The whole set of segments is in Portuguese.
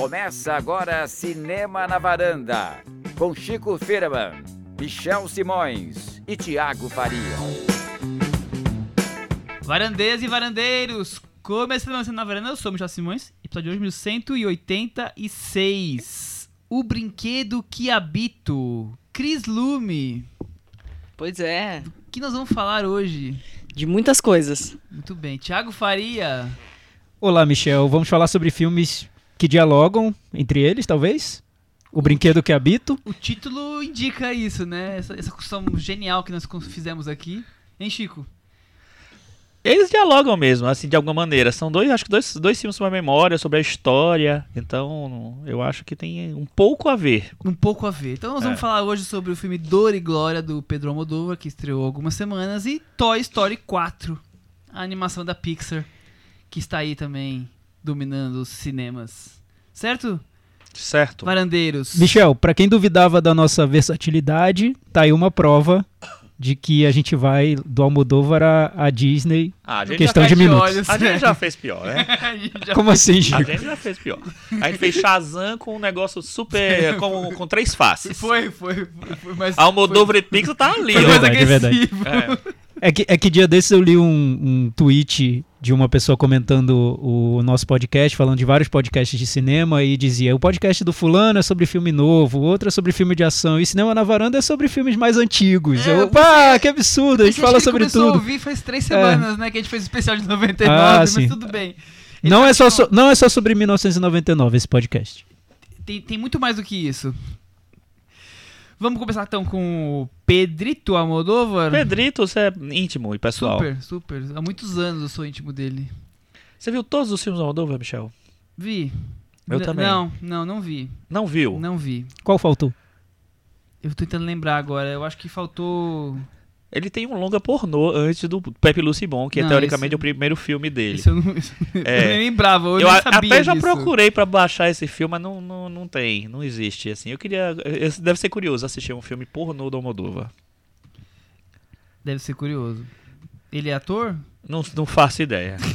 Começa agora Cinema na Varanda, com Chico Firman, Michel Simões e Tiago Faria. Varandeiras e varandeiros, começando Cinema na Varanda, eu sou o Michel Simões, episódio de hoje 1186. O brinquedo que habito, Cris Lume. Pois é, O que nós vamos falar hoje? de muitas coisas. Muito bem, Tiago Faria. Olá, Michel. Vamos falar sobre filmes que dialogam entre eles, talvez? O Brinquedo que Habito. O título indica isso, né? Essa, essa construção genial que nós fizemos aqui. Hein, Chico? Eles dialogam mesmo, assim, de alguma maneira. São dois, acho que dois, dois filmes sobre a memória, sobre a história. Então, eu acho que tem um pouco a ver. Um pouco a ver. Então nós vamos É. falar hoje sobre o filme Dor e Glória do Pedro Almodóvar, que estreou algumas semanas, e Toy Story 4, a animação da Pixar, que está aí também dominando os cinemas. Certo? Certo? Varandeiros. Michel, pra quem duvidava da nossa versatilidade, tá aí uma prova de que a gente vai do Almodóvar à, à Disney. Ah, a gente, Questão de minutos. olhos, a gente já fez pior, né? A Como assim, A Chico? gente já fez pior. A gente fez Shazam com um negócio super. com, com três faces. Foi, foi, foi, foi mais... Almodóvar e Pixar tá ali, foi, ó. foi mais verdade, é verdade. agressivo. É. É que, é que dia desses eu li um, um tweet de uma pessoa comentando o nosso podcast, falando de vários podcasts de cinema, e dizia: o podcast do fulano é sobre filme novo, o outro é sobre filme de ação, e Cinema na Varanda é sobre filmes mais antigos. É, eu, eu pá, que absurdo, a gente fala sobre tudo. ouvir faz três semanas, né? Que a gente fez o especial de 99, Ah, mas sim. tudo bem. Ele Não tá é, só, com- so- não é só sobre 1999 esse podcast. tem, tem muito mais do que isso. Vamos começar então com o Pedrito Almodóvar. Pedrito, você é íntimo e pessoal. Super, super. Há muitos anos eu sou íntimo dele. Você viu todos os filmes do Almodóvar, Michel? Vi. Eu N- também. Não, não, não vi. Não viu? Não vi. Qual faltou? Eu tô tentando lembrar agora. Eu acho que faltou. Ele tem um longa pornô antes do Pepe Lucibon, que Não, é teoricamente esse- o primeiro filme dele. Isso eu não, isso É. eu nem lembrava. Eu, Eu nem sabia até já disso. procurei pra baixar esse filme, mas não, não, não tem, não existe, assim. Eu queria, deve ser curioso assistir um filme pornô do Almodóvar. Deve ser curioso. Ele é ator? Não, não faço ideia.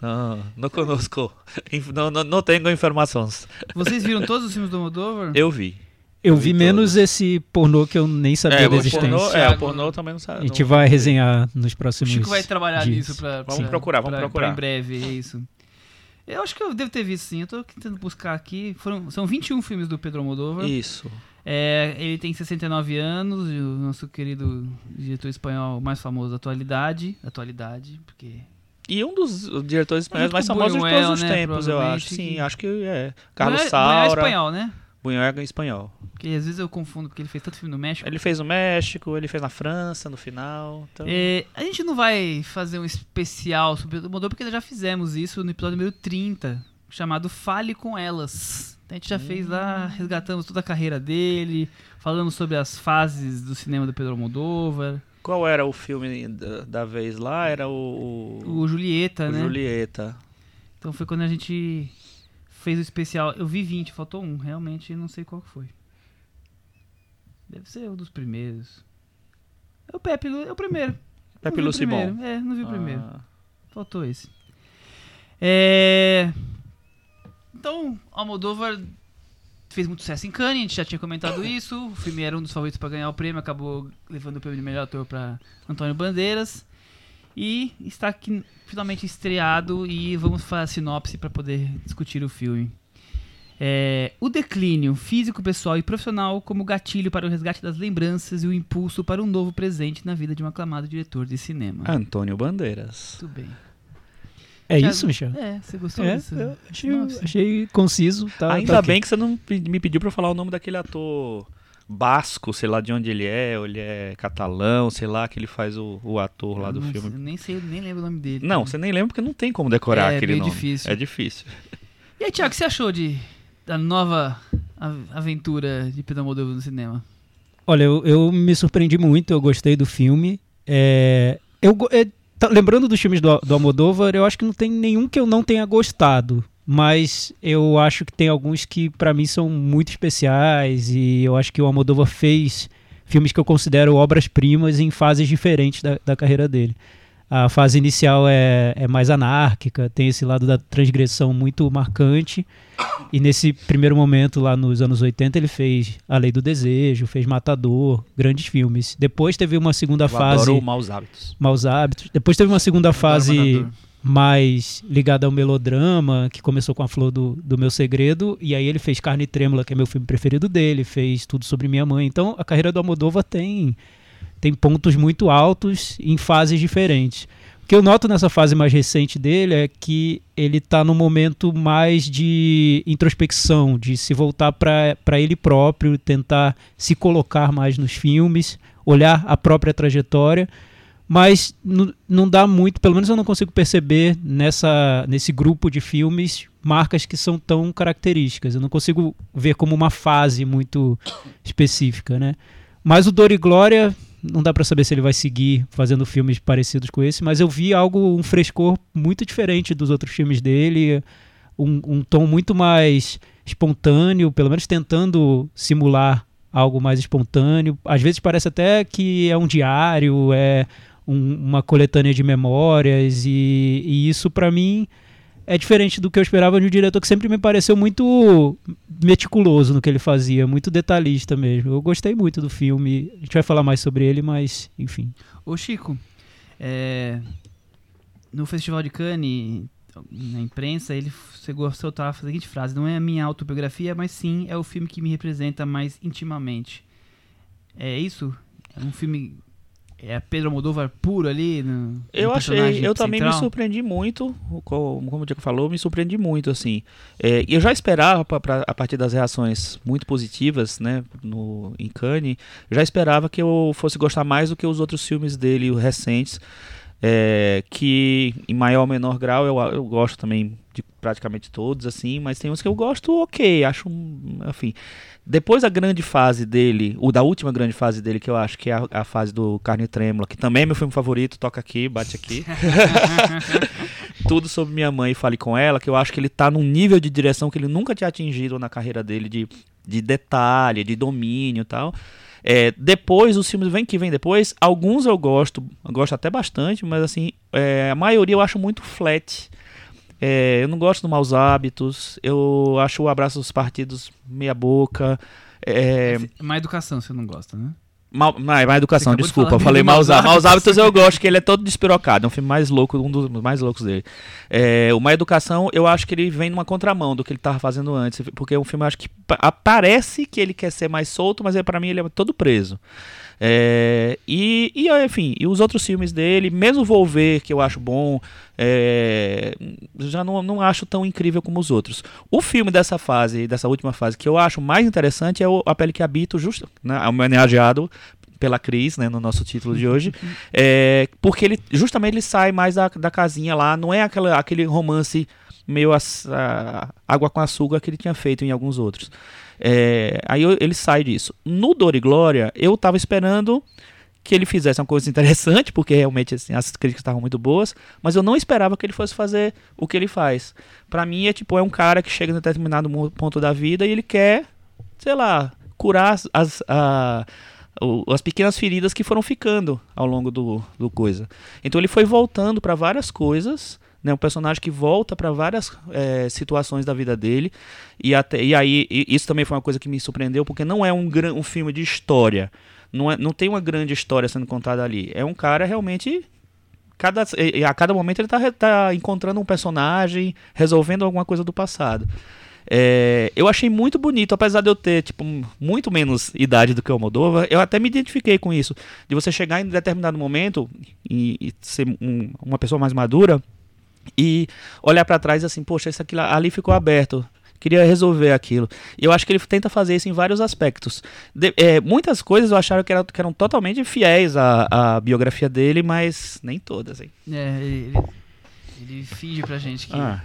Não, não conosco. Não, não, não tenho informações. Vocês viram todos os filmes do Almodóvar? Eu vi. Eu vi vi menos esse pornô que eu nem sabia É, da o existência. pornô, é, o pornô também não sabe. A gente não- vai resenhar nos O próximos Chico vai trabalhar dias. nisso pra, Vamos pra- procurar, vamos pra- procurar. pra em breve, é isso. Eu acho que eu devo ter visto sim. Eu tô tentando buscar aqui. Foram, são 21 filmes do Pedro Almodóvar. Isso. É, ele tem 69 anos, e o nosso querido diretor espanhol mais famoso da atualidade. Atualidade, porque. E um dos diretores espanhóis junto mais com famosos de todos os né, tempos, eu acho. Sim, que- acho que é. Carlos Buñuel- Buñuel é Saura. espanhol, né? É em espanhol. Porque às vezes eu confundo, porque ele fez tanto filme no México. Ele fez no México, ele fez na França no final. Então... É, a gente não vai fazer um especial sobre o Almodóvar, porque nós já fizemos isso no episódio número 30, chamado Fale com Elas. A gente já fez lá, resgatamos toda a carreira dele, falamos sobre as fases do cinema do Pedro Almodóvar, Qual era o filme da, da vez lá? Era o. o Julieta, o né? Julieta. Então foi quando a gente fez o especial. Eu vi 20, faltou um, realmente não sei qual que foi. Deve ser um dos primeiros. É o Pepe, Lu- é o primeiro. Pepe Lucibon. primeiro, É, não vi o primeiro. Ah, Faltou esse. É... Então, Almodóvar fez muito sucesso em Cannes, a gente já tinha comentado isso. O filme era um dos favoritos para ganhar o prêmio, acabou levando o prêmio de melhor ator para Antônio Bandeiras. E está aqui finalmente estreado e vamos fazer a sinopse para poder discutir o filme. É, o declínio físico, pessoal e profissional como gatilho para o resgate das lembranças e o impulso para um novo presente na vida de um aclamado diretor de cinema. Antônio Bandeiras. Muito bem. É Thiago, isso, Michel? É, você gostou É, disso? eu achei, achei conciso. Tá, Ainda tá bem que você não me pediu pra falar o nome daquele ator basco, sei lá de onde ele é, ou ele é catalão, sei lá, que ele faz o, o ator lá do Nossa, filme. eu nem sei, nem lembro o nome dele. Não, você nem lembra porque não tem como decorar É, aquele nome. difícil. É difícil. E aí, Thiago, o que você achou de, da nova aventura de Pedro Almodóvar no cinema? Olha, eu, eu me surpreendi muito, eu gostei do filme. É, eu, é, tá- lembrando dos filmes do, do Almodóvar, eu acho que não tem nenhum que eu não tenha gostado. Mas eu acho que tem alguns que pra mim são muito especiais e eu acho que o Almodóvar fez filmes que eu considero obras-primas em fases diferentes da, da carreira dele. A fase inicial é, é mais anárquica, tem esse lado da transgressão muito marcante. E nesse primeiro momento, lá nos anos 80, ele fez A Lei do Desejo, fez Matador, grandes filmes. Depois teve uma segunda Eu fase. adoro Maus Hábitos. Maus Hábitos. Depois teve uma segunda fase. Mais ligada ao melodrama, que começou com a Flor do, do Meu Segredo, e aí ele fez Carne Trêmula, que é meu filme preferido dele, fez Tudo Sobre Minha Mãe. Então a carreira do Almodóvar tem, tem pontos muito altos em fases diferentes. O que eu noto nessa fase mais recente dele é que ele está num momento mais de introspecção, de se voltar para ele próprio, tentar se colocar mais nos filmes, olhar a própria trajetória mas não dá muito, pelo menos eu não consigo perceber nessa, nesse grupo de filmes marcas que são tão características. Eu não consigo ver como uma fase muito específica, né? Mas o Dor e Glória, não dá pra saber se ele vai seguir fazendo filmes parecidos com esse, mas eu vi algo, um frescor muito diferente dos outros filmes dele, um, um tom muito mais espontâneo, pelo menos tentando simular algo mais espontâneo. Às vezes parece até que é um diário, é um- uma coletânea de memórias e, e isso pra mim é diferente do que eu esperava de um diretor que sempre me pareceu muito meticuloso no que ele fazia, muito detalhista mesmo. Eu gostei muito do filme. A gente vai falar mais sobre ele, mas enfim. Ô Chico, é, no Festival de Cannes, na imprensa, ele chegou a soltar a seguinte frase: Não é a minha autobiografia, mas sim é o filme que me representa mais intimamente. É isso? É um filme. É Pedro Almodóvar puro ali? No, no Eu achei, personagem eu também me central? surpreendi muito, como, como o Diego falou, me surpreendi muito, assim. É, e eu já esperava, pra, pra- a partir das reações muito positivas, né, no, em Cannes, já esperava que eu fosse gostar mais do que os outros filmes dele, os recentes, é, que em maior ou menor grau eu, eu gosto também de praticamente todos, assim, mas tem uns que eu gosto ok, acho, enfim... Depois da grande fase dele, o da última grande fase dele, que eu acho que é a, a fase do Carne Trêmula, que também é meu filme favorito, toca aqui, bate aqui. Tudo sobre minha mãe, fale com ela, que eu acho que ele tá num nível de direção que ele nunca tinha atingido na carreira dele, de, de detalhe, de domínio e tal. É, depois, os filmes vem que vem depois, alguns eu gosto, eu gosto até bastante, mas assim, é, a maioria eu acho muito flat. É, eu não gosto do Maus Hábitos, eu acho o Abraço dos Partidos meia boca. É, Má educação, você não gosta, né? Mal, má, má educação, de desculpa. falar Eu falei maus, Hábitos. maus Hábitos. Eu gosto, que ele é todo despirocado. É um filme mais louco, um dos mais loucos dele. É, o Má Educação, eu acho que ele vem numa contramão do que ele tava fazendo antes. Porque é um filme, acho que pa- parece que ele quer ser mais solto, mas é, para mim ele é todo preso. É, e, e, enfim, e os outros filmes dele, mesmo Volver, que eu acho bom, é, já não, não acho tão incrível como os outros. O filme dessa fase, dessa última fase, que eu acho mais interessante é o A Pele que Habito, justo, né, homenageado pela Cris, né, no nosso título de hoje, é, porque ele justamente ele sai mais da, da casinha lá, não é aquela, aquele romance meio aç- a- água com açúcar que ele tinha feito em alguns outros. É, aí eu- ele sai disso. No Dor e Glória, eu tava esperando que ele fizesse uma coisa interessante, porque realmente assim, as críticas estavam muito boas, mas eu não esperava que ele fosse fazer o que ele faz. Pra mim é tipo, é um cara que chega em determinado ponto da vida e ele quer, sei lá, curar as, as, a- as pequenas feridas que foram ficando ao longo do, do coisa. Então ele foi voltando pra várias coisas, né, um personagem que volta pra várias eh, situações da vida dele e até e aí e isso também foi uma coisa que me surpreendeu porque não é um, um filme de história, não, é, não tem uma grande história sendo contada ali. É um cara realmente cada a cada momento ele tá, re- tá encontrando um personagem, resolvendo alguma coisa do passado. É, eu achei muito bonito, apesar de eu ter tipo muito menos idade do que o Moldova, eu até me identifiquei com isso, de você chegar em determinado momento e, e ser um- uma pessoa mais madura e olhar pra trás assim, poxa, isso aqui lá- ali ficou aberto. Queria resolver aquilo. E eu acho que ele tenta fazer isso em vários aspectos. De- é, muitas coisas eu acharam que, era- que eram totalmente fiéis à, à biografia dele, mas nem todas. Hein? É, ele, ele, finge pra gente que, Ah.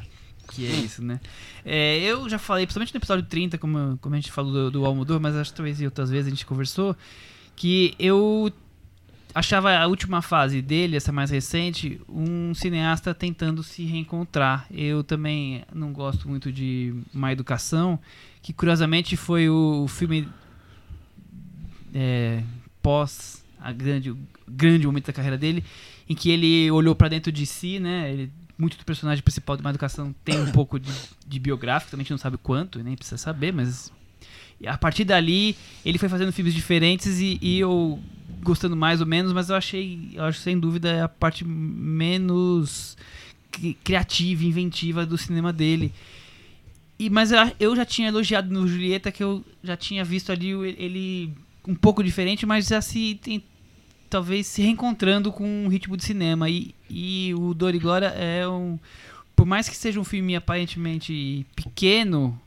que é isso, né? É, eu já falei, principalmente no episódio 30, como, como a gente falou do, do Almodóvar, mas acho que talvez outras vezes a gente conversou, que eu achava a última fase dele, essa mais recente, um cineasta tentando se reencontrar. Eu também não gosto muito de Má Educação, que curiosamente foi o, filme é, pós a grande, grande momento da carreira dele, em que ele olhou pra dentro de si, né? Ele, muito do personagem principal de Má Educação tem um pouco de, de biográfico, também a gente não sabe quanto, nem precisa saber, mas a partir dali ele foi fazendo filmes diferentes e, e eu gostando mais ou menos, mas eu achei, eu acho sem dúvida é a parte menos cri- criativa, inventiva do cinema dele. E, mas eu, já tinha elogiado no Julieta que eu já tinha visto ali o- ele um pouco diferente, mas já se tem, talvez se reencontrando com um ritmo de cinema. E, e o Dor e Glória é um. Por mais que seja um filme aparentemente pequeno,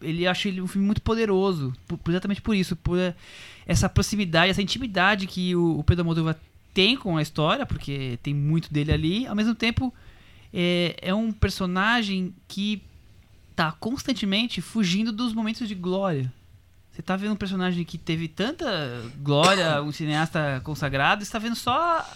ele acho ele um filme muito poderoso. por- exatamente por isso, por essa proximidade, essa intimidade que o, o Pedro Almodóvar tem com a história, porque tem muito dele ali. Ao mesmo tempo, é, é um personagem que tá constantemente fugindo dos momentos de glória. Você tá vendo um personagem que teve tanta glória, um cineasta consagrado, e você tá vendo só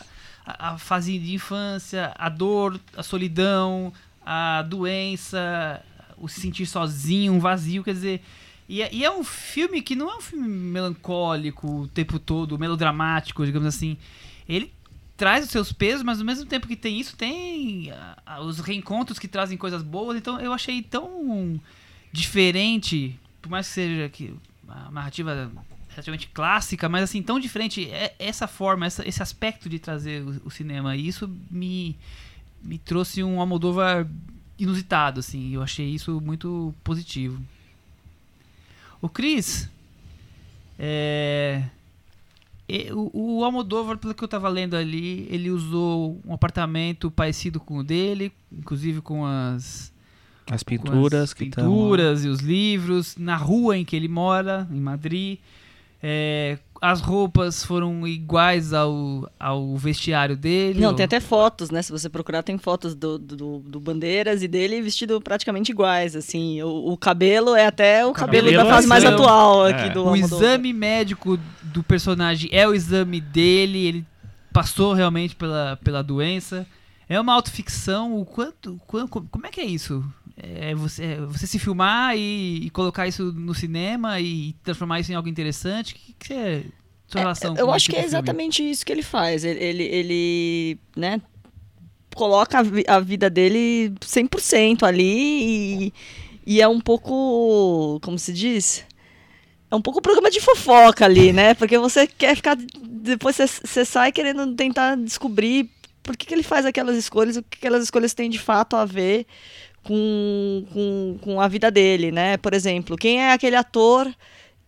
a, a fase de infância, a dor, a solidão, a doença, o se sentir sozinho, um vazio, quer dizer. E é, e é um filme que não é um filme melancólico o tempo todo, melodramático, digamos assim. Ele traz os seus pesos, mas ao mesmo tempo que tem isso, tem ah, os reencontros que trazem coisas boas. Então eu achei tão diferente, por mais que seja que narrativa relativamente clássica, mas assim, tão diferente é essa forma, essa- esse aspecto de trazer o, o cinema. E isso me, me trouxe um Almodóvar inusitado, assim. Eu achei isso muito positivo. O Chris, é, o, o Almodóvar, pelo que eu tava lendo ali, ele usou um apartamento parecido com o dele, inclusive com as As pinturas as que pinturas e os livros, na rua em que ele mora, em Madrid. É, as roupas foram iguais ao, ao vestiário dele. Não, ou- tem até fotos, né? Se você procurar, tem fotos do, do, do Bandeiras e dele vestido praticamente iguais, assim. O, o cabelo é até o, cabelo, cabelo da fase mais é- atual é. aqui do O Almodóvar. exame médico do personagem é o exame dele, ele passou realmente pela, pela doença. É uma autoficção. O quanto, quan- como é que é isso? É você, é você se filmar e, e colocar isso no cinema e transformar isso em algo interessante? O que, que é sua relação Eu com acho que é tipo filme? exatamente isso que ele faz. Ele, ele, ele, né, coloca a, a vida dele 100% ali e, e é um pouco, como se diz? É um pouco programa de fofoca ali, né? Porque você quer ficar. Depois você, você sai querendo tentar descobrir por que, que ele faz aquelas escolhas, o que aquelas escolhas têm de fato a ver com, com, com a vida dele, né? Por exemplo, quem é aquele ator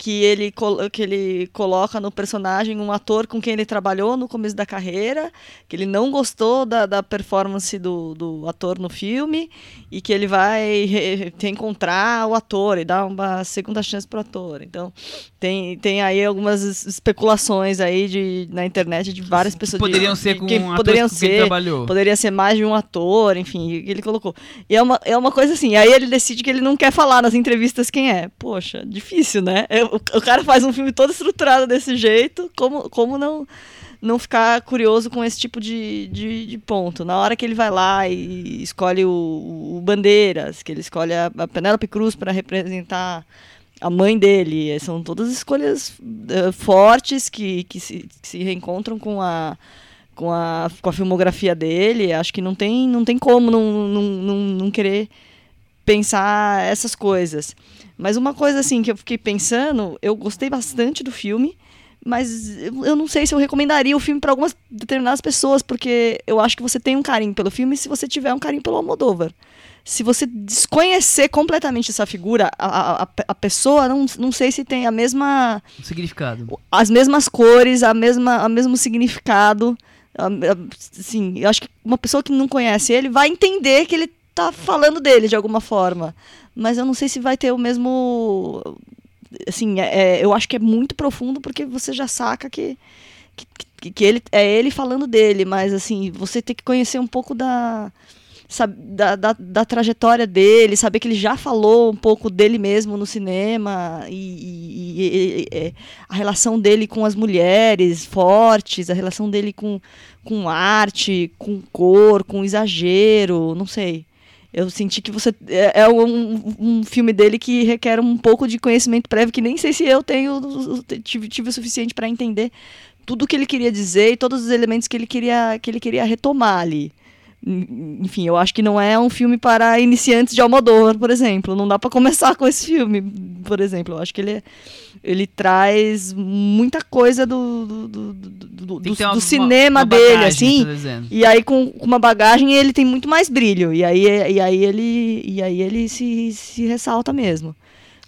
que ele, que ele coloca no personagem um ator com quem ele trabalhou no começo da carreira, que ele não gostou da, da performance do, do ator no filme e que ele vai re- reencontrar o ator e dar uma segunda chance pro ator. Então, tem, tem aí algumas es- especulações aí de, na internet de várias Que pessoas. poderiam de, ser com quem um poderiam ele ser, trabalhou. Poderia ser mais de um ator, enfim, que ele colocou. E é uma, é uma coisa assim, aí ele decide que ele não quer falar nas entrevistas quem é. Poxa, difícil, né? É, O, cara faz um filme todo estruturado desse jeito, como, como não, não ficar curioso com esse tipo de, de, de ponto? Na hora que ele vai lá e escolhe o, o Bandeiras, que ele escolhe a, a Penélope Cruz para representar a mãe dele, são todas escolhas eh, fortes que, que, se, que se reencontram com a com a, com a filmografia dele, acho que não tem, não tem como não, não, não, não querer pensar essas coisas. Mas uma coisa assim que eu fiquei pensando, eu gostei bastante do filme, mas eu não sei se eu recomendaria o filme para algumas determinadas pessoas, porque eu acho que você tem um carinho pelo filme se você tiver um carinho pelo Almodóvar. Se você desconhecer completamente essa figura, a, a, a pessoa não, não sei se tem a mesma O significado. as mesmas cores, a mesma, o mesmo significado. Assim, eu acho que uma pessoa que não conhece ele vai entender que ele tá falando dele de alguma forma. Mas eu não sei se vai ter o mesmo. Assim, é- é, eu acho que é muito profundo porque você já saca que, que, que- ele, é ele falando dele. Mas, assim, você tem que conhecer um pouco da. da, da, da trajetória dele, saber que ele já falou um pouco dele mesmo no cinema e, e- e- e- e- a relação dele com as mulheres fortes, a relação dele com, com arte, com cor, com exagero, não sei. Eu senti que você é, é um, um filme dele que requer um pouco de conhecimento prévio que nem sei se eu tenho tive, tive o suficiente para entender tudo que ele queria dizer e todos os elementos que ele queria, que ele queria retomar ali. En- Enfim, eu acho que não é um filme para iniciantes de Almodóvar, por exemplo. Não dá para começar com esse filme, por exemplo. Eu acho que ele, ele traz muita coisa do, do, do, do- do- uma- cinema uma- dele, assim. E aí, com, com uma bagagem, ele tem muito mais brilho. E aí, e aí ele, e aí ele se, se ressalta mesmo.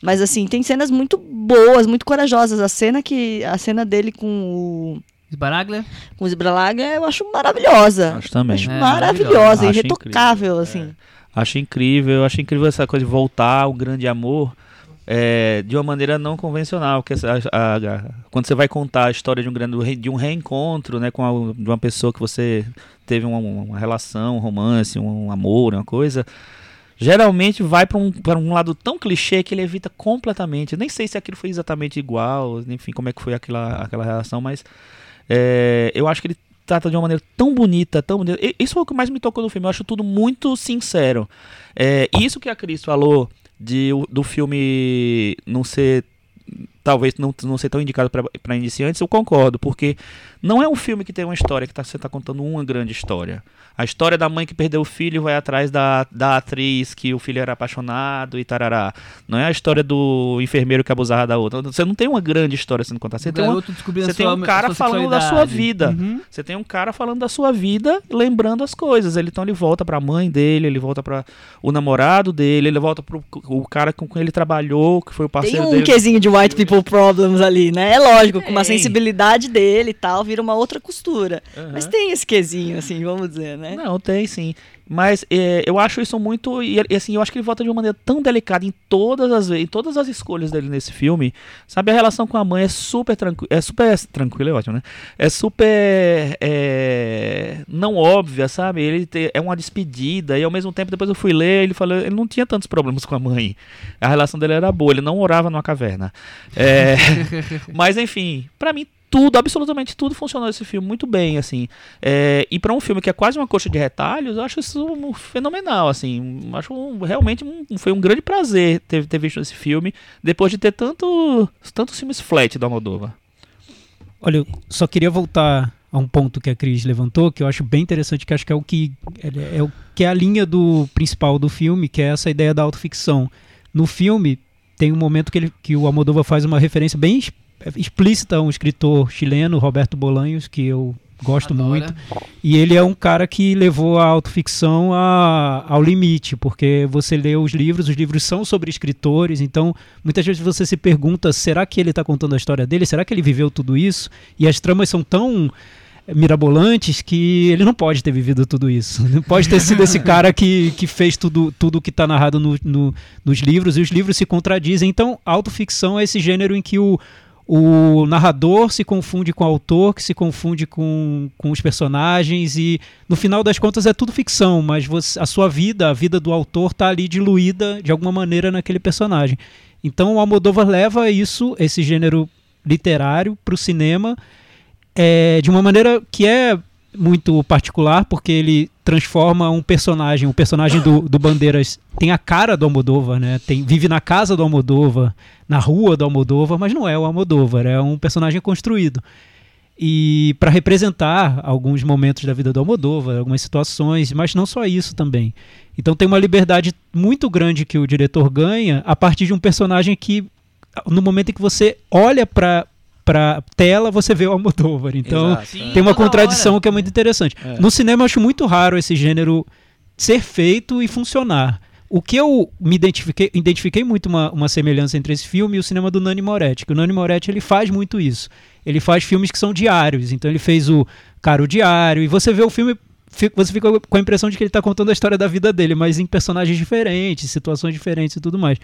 Mas assim, tem cenas muito boas, muito corajosas. A cena que. A cena dele com o. Sbaraglia? Com o Sbralaga eu acho maravilhosa. Acho também. Acho É, maravilhosa. Acho irretocável, incrível, assim. Acho incrível, eu acho incrível essa coisa de voltar ao grande amor é, de uma maneira não convencional. Que essa- a- a- quando você vai contar a história de um grande de um reencontro né, com a- de uma pessoa que você teve uma, uma relação, um romance, um, amor, uma coisa. Geralmente vai para um, pra um lado tão clichê que ele evita completamente. Eu nem sei se aquilo foi exatamente igual, enfim, como é que foi aquela, aquela relação, mas é, eu acho que ele trata de uma maneira tão bonita, tão bonita. Isso foi o que mais me tocou no filme. Eu acho tudo muito sincero. É, isso que a Cris falou de, do filme não ser. Talvez não, não ser tão indicado para iniciantes, eu concordo, porque não é um filme que tem uma história que tá, você está contando uma grande história. A história da mãe que perdeu o filho e vai atrás da, da atriz que o filho era apaixonado e tarará. Não é a história do enfermeiro que abusava da outra. Você não tem uma grande história sendo contada. Você O tem uma, você a tem um a cara falando da sua vida. Uhum. Você tem um cara falando da sua vida, lembrando as coisas. Ele, então ele volta pra mãe dele, ele volta para o namorado dele, ele volta pro o cara com quem ele trabalhou, que foi o Tem parceiro um dele. quesinho de white people problems ali, né? É lógico, com uma Tem. sensibilidade dele e tal, vira uma outra costura. Aham. Mas tem esse quesinho, assim, vamos dizer, né? Não, tem sim. Mas é, eu acho isso muito. E, assim, eu acho que ele volta de uma maneira tão delicada em todas as em todas as escolhas dele nesse filme. Sabe, a relação com a mãe é super tranquila. É super tranquila, é ótimo, né? É super. é, não óbvia, sabe? Ele te- é uma despedida. E ao mesmo tempo, depois eu fui ler, ele falou. Ele não tinha tantos problemas com a mãe. A relação dele era boa, ele não orava numa caverna. É, mas enfim, pra mim. Tudo, absolutamente tudo funcionou nesse filme muito bem, assim. É, e para um filme que é quase uma coxa de retalhos, eu acho isso um- fenomenal, assim. Acho um- realmente um- foi um grande prazer ter, ter visto esse filme depois de ter tanto, tantos filmes flat da Moldova. Olha, eu só queria voltar a um ponto que a Cris levantou, que eu acho bem interessante, que acho que é o que é, é o que é a linha do principal do filme, que é essa ideia da autoficção. No filme tem um momento que, ele, que o Almodóvar faz uma referência bem explícita a um escritor chileno, Roberto Bolanhos, que eu gosto Adora. muito. E ele é um cara que levou a autoficção a, ao limite, porque você lê os livros, os livros são sobre escritores, então muitas vezes você se pergunta: será que ele está contando a história dele? Será que ele viveu tudo isso? E as tramas são tão mirabolantes que ele não pode ter vivido tudo isso. Não pode ter sido esse cara que, que fez tudo tudo que está narrado no- no- nos livros e os livros se contradizem. Então, autoficção é esse gênero em que o, o narrador se confunde com o autor, que se confunde com, com os personagens e no final das contas é tudo ficção, mas você- a sua vida, a vida do autor está ali diluída de alguma maneira naquele personagem. Então o Almodóvar leva isso, esse gênero literário, para o cinema é, de uma maneira que é muito particular, porque ele transforma um personagem, o personagem do, do Bandeiras tem a cara do Almodóvar, né? Tem, vive na casa do Almodóvar, na rua do Almodóvar, mas não é o Almodóvar, é um personagem construído. E para representar alguns momentos da vida do Almodóvar, algumas situações, mas não só isso também. Então tem uma liberdade muito grande que o diretor ganha a partir de um personagem que no momento em que você olha para para tela, você vê o Almodóvar. Então, Exato. Sim. tem uma contradição hora. que é muito interessante. É. No cinema eu acho muito raro esse gênero ser feito e funcionar. O que eu me identifiquei, identifiquei muito uma, uma semelhança entre esse filme e o cinema do Nani Moretti, que o Nani Moretti ele faz muito isso. Ele faz filmes que são diários, então ele fez o Caro Diário, e você vê o filme, fi- você fica com a impressão de que ele está contando a história da vida dele, mas em personagens diferentes, situações diferentes e tudo mais.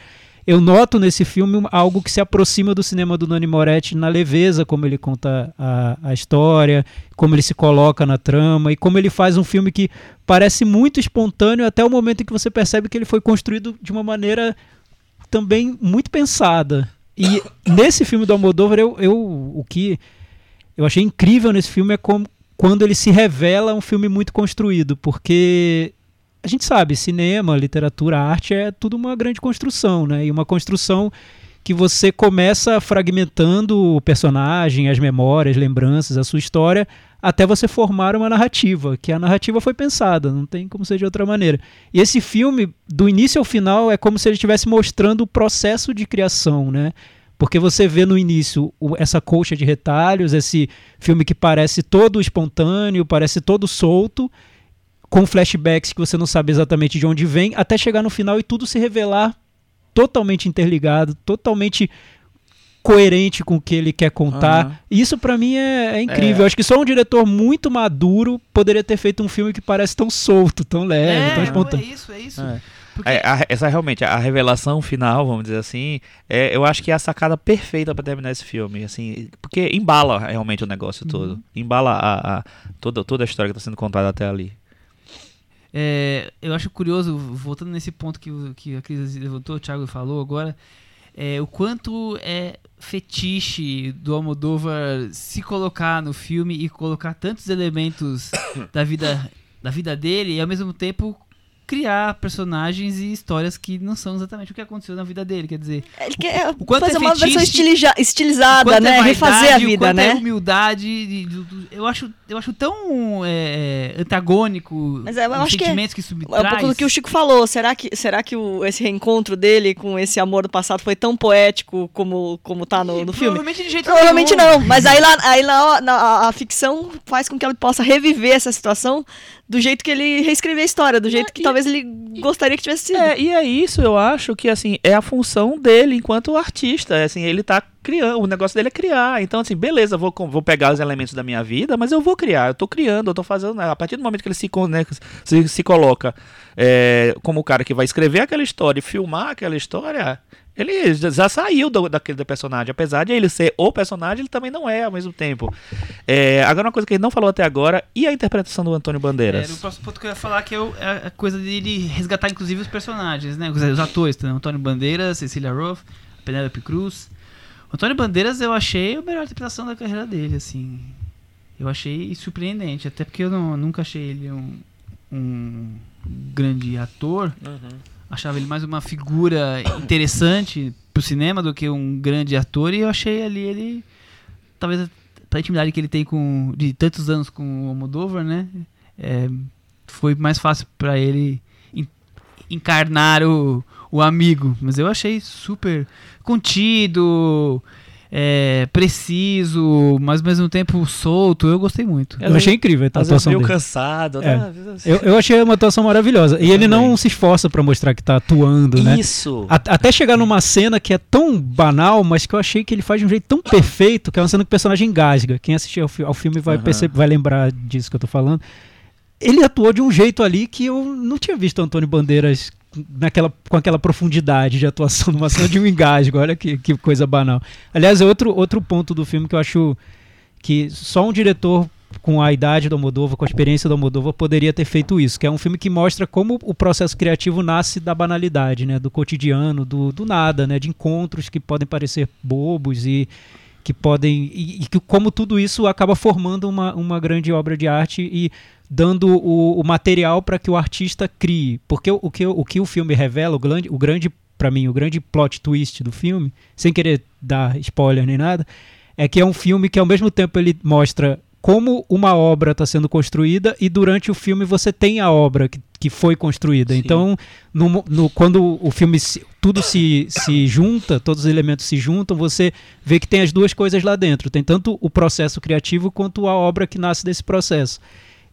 Eu noto nesse filme algo que se aproxima do cinema do Nani Moretti na leveza como ele conta a, a história, como ele se coloca na trama e como ele faz um filme que parece muito espontâneo até o momento em que você percebe que ele foi construído de uma maneira também muito pensada. E nesse filme do Almodóvar, eu, eu, o que eu achei incrível nesse filme é como, quando ele se revela um filme muito construído, porque a gente sabe, cinema, literatura, arte é tudo uma grande construção, né? E uma construção que você começa fragmentando o personagem, as memórias, lembranças, a sua história, até você formar uma narrativa, que a narrativa foi pensada, não tem como ser de outra maneira. E esse filme, do início ao final, é como se ele estivesse mostrando o processo de criação, né? Porque você vê no início o- essa colcha de retalhos, esse filme que parece todo espontâneo, parece todo solto, com flashbacks que você não sabe exatamente de onde vem, até chegar no final e tudo se revelar totalmente interligado, totalmente coerente com o que ele quer contar. E Isso pra mim é, é incrível. É. Acho que só um diretor muito maduro poderia ter feito um filme que parece tão solto, tão leve, tão é, espontâneo. é isso, é isso. Porque É, a- essa realmente, a revelação final, vamos dizer assim, é, eu acho que é a sacada perfeita pra terminar esse filme, assim, porque embala realmente o negócio todo, embala a, a- toda, toda a história que tá sendo contada até ali. É, eu acho curioso, voltando nesse ponto que, que a Cris levantou, o Thiago falou agora, é, o quanto é fetiche do Almodóvar se colocar no filme e colocar tantos elementos da vida, da vida dele e ao mesmo tempo criar personagens e histórias que não são exatamente o que aconteceu na vida dele, quer dizer, Ele quer O quanto fazer é uma versão estilija- estilizada, quanto né? é Refazer a vaidade, o vida, quanto né? É humildade, eu acho, eu acho tão é, antagônico Mas é, eu os acho que é- sentimentos que isso me É um pouco do que o Chico falou. Será que, será que o, esse reencontro dele com esse amor do passado foi tão poético como, como tá no, no filme? Provavelmente de jeito Provavelmente nenhum. não, mas aí, lá, aí lá, na, a, a ficção faz com que ele possa reviver essa situação do jeito que ele reescreveu a história, do jeito que e- talvez ele gostaria que tivesse sido. É, e é isso, eu acho que assim, é a função dele enquanto artista, é, assim, ele tá criando, o negócio dele é criar. Então assim, beleza, vou vou pegar os elementos da minha vida, mas eu vou criar, eu tô criando, eu tô fazendo, né, a partir do momento que ele se né, se, se coloca é, como o cara que vai escrever aquela história e filmar aquela história, ele já saiu do, daquele personagem. Apesar de ele ser o personagem, ele também não é ao mesmo tempo. É, agora, uma coisa que ele não falou até agora, e a interpretação do Antônio Bandeiras? Era o próximo ponto que eu ia falar, que é o- é a coisa dele resgatar, inclusive, os personagens, né? Os, os atores, tá? Antônio Bandeiras, Cecília Roth, Penélope Cruz. O Antônio Bandeiras eu achei a melhor interpretação da carreira dele, assim. Eu achei surpreendente, até porque eu não- nunca achei ele um, um grande ator. Achava ele mais uma figura interessante pro cinema do que um grande ator, e eu achei ali ele. Talvez pela intimidade que ele tem com de tantos anos com o Almodóvar, né? É, foi mais fácil pra ele en- encarnar o, o amigo. Mas eu achei super contido, é, preciso, mas ao mesmo tempo solto. Eu gostei muito. Eu achei incrível a Às vezes atuação meio dele. cansado, É. né? Eu, eu achei uma atuação maravilhosa. E Eu ele não se esforça pra mostrar que tá atuando, né? Isso. A- Até chegar numa cena que é tão banal, mas que eu achei que ele faz de um jeito tão perfeito, que é uma cena que o personagem engasga. Quem assistir ao, ao filme vai, Aham. perceber, vai lembrar disso que eu tô falando. Ele atuou de um jeito ali que eu não tinha visto o Antônio Bandeiras naquela, com aquela profundidade de atuação numa cena de um engasgo. Olha que, que coisa banal. Aliás, é outro, outro ponto do filme que eu acho que só um diretor com a idade do Almodóvar, com a experiência do Almodóvar, poderia ter feito isso, que é um filme que mostra como o processo criativo nasce da banalidade, né, do cotidiano, do, do nada, né, de encontros que podem parecer bobos e que podem e, e que como tudo isso acaba formando uma, uma grande obra de arte e dando o, o material para que o artista crie, porque o, o que o que o filme revela, o grande, o grande para mim, o grande plot twist do filme, sem querer dar spoiler nem nada, é que é um filme que ao mesmo tempo ele mostra como uma obra está sendo construída e durante o filme você tem a obra que, que foi construída. Sim. Então, no, no- quando o filme se- tudo se, se junta, todos os elementos se juntam, você vê que tem as duas coisas lá dentro. Tem tanto o processo criativo quanto a obra que nasce desse processo.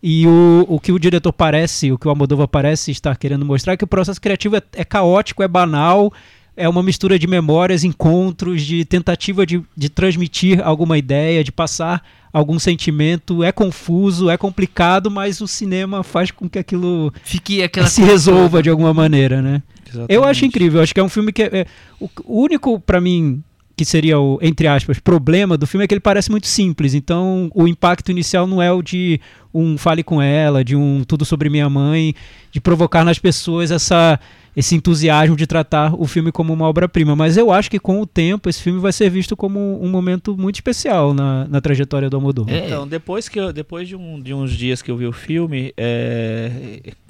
E o, o que o diretor parece, o que o Almodóvar parece estar querendo mostrar é que o processo criativo é, é caótico, é banal, é uma mistura de memórias, encontros, de tentativa de, de transmitir alguma ideia, de passar algum sentimento. É confuso, é complicado, mas o cinema faz com que aquilo Fique aquela se resolva de alguma maneira, né? Eu acho incrível, acho que é um filme que é, é- o, o único pra mim que seria o entre aspas problema do filme é que ele parece muito simples. Então, o impacto inicial não é o de um fale com ela, de um tudo sobre minha mãe, de provocar nas pessoas essa esse entusiasmo de tratar o filme como uma obra-prima, mas eu acho que com o tempo esse filme vai ser visto como um momento muito especial na, na trajetória do Almodóvar. É. Então, depois, que eu- depois de, um- de uns dias que eu vi o filme, é,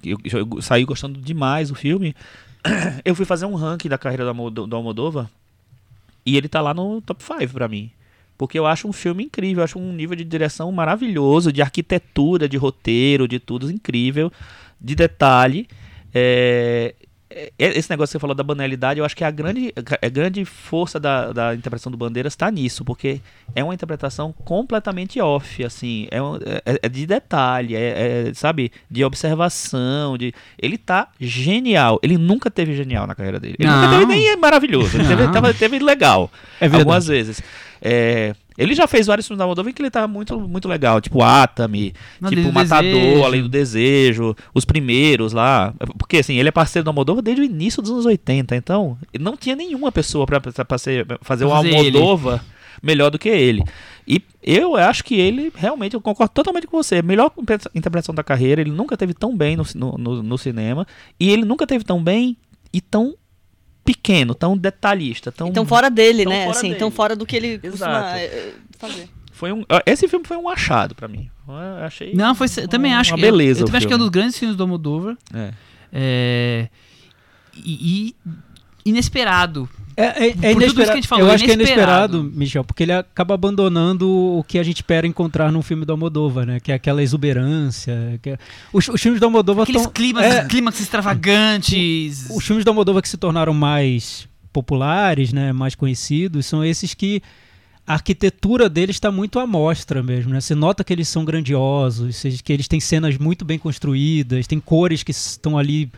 eu, eu saí gostando demais do filme, eu fui fazer um ranking da carreira do, do Almodóvar E ele tá lá no top 5 pra mim. Porque eu acho um filme incrível, eu acho um nível de direção maravilhoso, de arquitetura, de roteiro, de tudo incrível, de detalhe. É, esse negócio que você falou da banalidade, eu acho que a grande, a grande força da, da interpretação do Bandeiras está nisso, porque é uma interpretação completamente off, assim, é, um- é- é de detalhe, é, é, sabe, de observação, de ele tá genial. Ele nunca teve genial na carreira dele. Ele nunca Não. teve nem maravilhoso, ele teve, tava- teve legal. É verdade. algumas vezes. É, ele já fez vários filmes da Moldova em que ele tá muito, muito legal, tipo Atami, Não, tipo Matador, Desejo. Além do Desejo, os primeiros lá. Porque assim, ele é parceiro da Moldova desde o início dos anos 80, então não tinha nenhuma pessoa pra fazer Fazer ele. Almodova melhor do que ele. E eu acho que ele, realmente, eu concordo totalmente com você. Melhor interpre- interpretação da carreira, ele nunca teve tão bem no, no- no cinema. E ele nunca teve tão bem e tão pequeno, tão detalhista. Tão, Então fora dele, Tão né? fora assim, dele. tão fora do que ele Exato. costuma eh, fazer. Foi um, esse filme foi um achado pra mim. Eu achei Não, foi. Eu também uma- acho uma que. eu- beleza. Eu, o também acho que é um filme. dos grandes filmes do Almodóvar. É. É, e, e inesperado. É, é, é Por tudo isso inesperado. que a gente falou, eu é acho que é inesperado. Michel, porque ele acaba abandonando o que a gente espera encontrar num filme do Almodóvar, né? Que é aquela exuberância. Que é... os, os filmes do Almodóvar Aqueles tão- climas, é, clímax extravagantes. os filmes do Almodóvar que se tornaram mais populares, né, mais conhecidos, são esses que a arquitetura deles está muito à mostra mesmo, né? Você nota que eles são grandiosos, que eles têm cenas muito bem construídas, tem cores que estão ali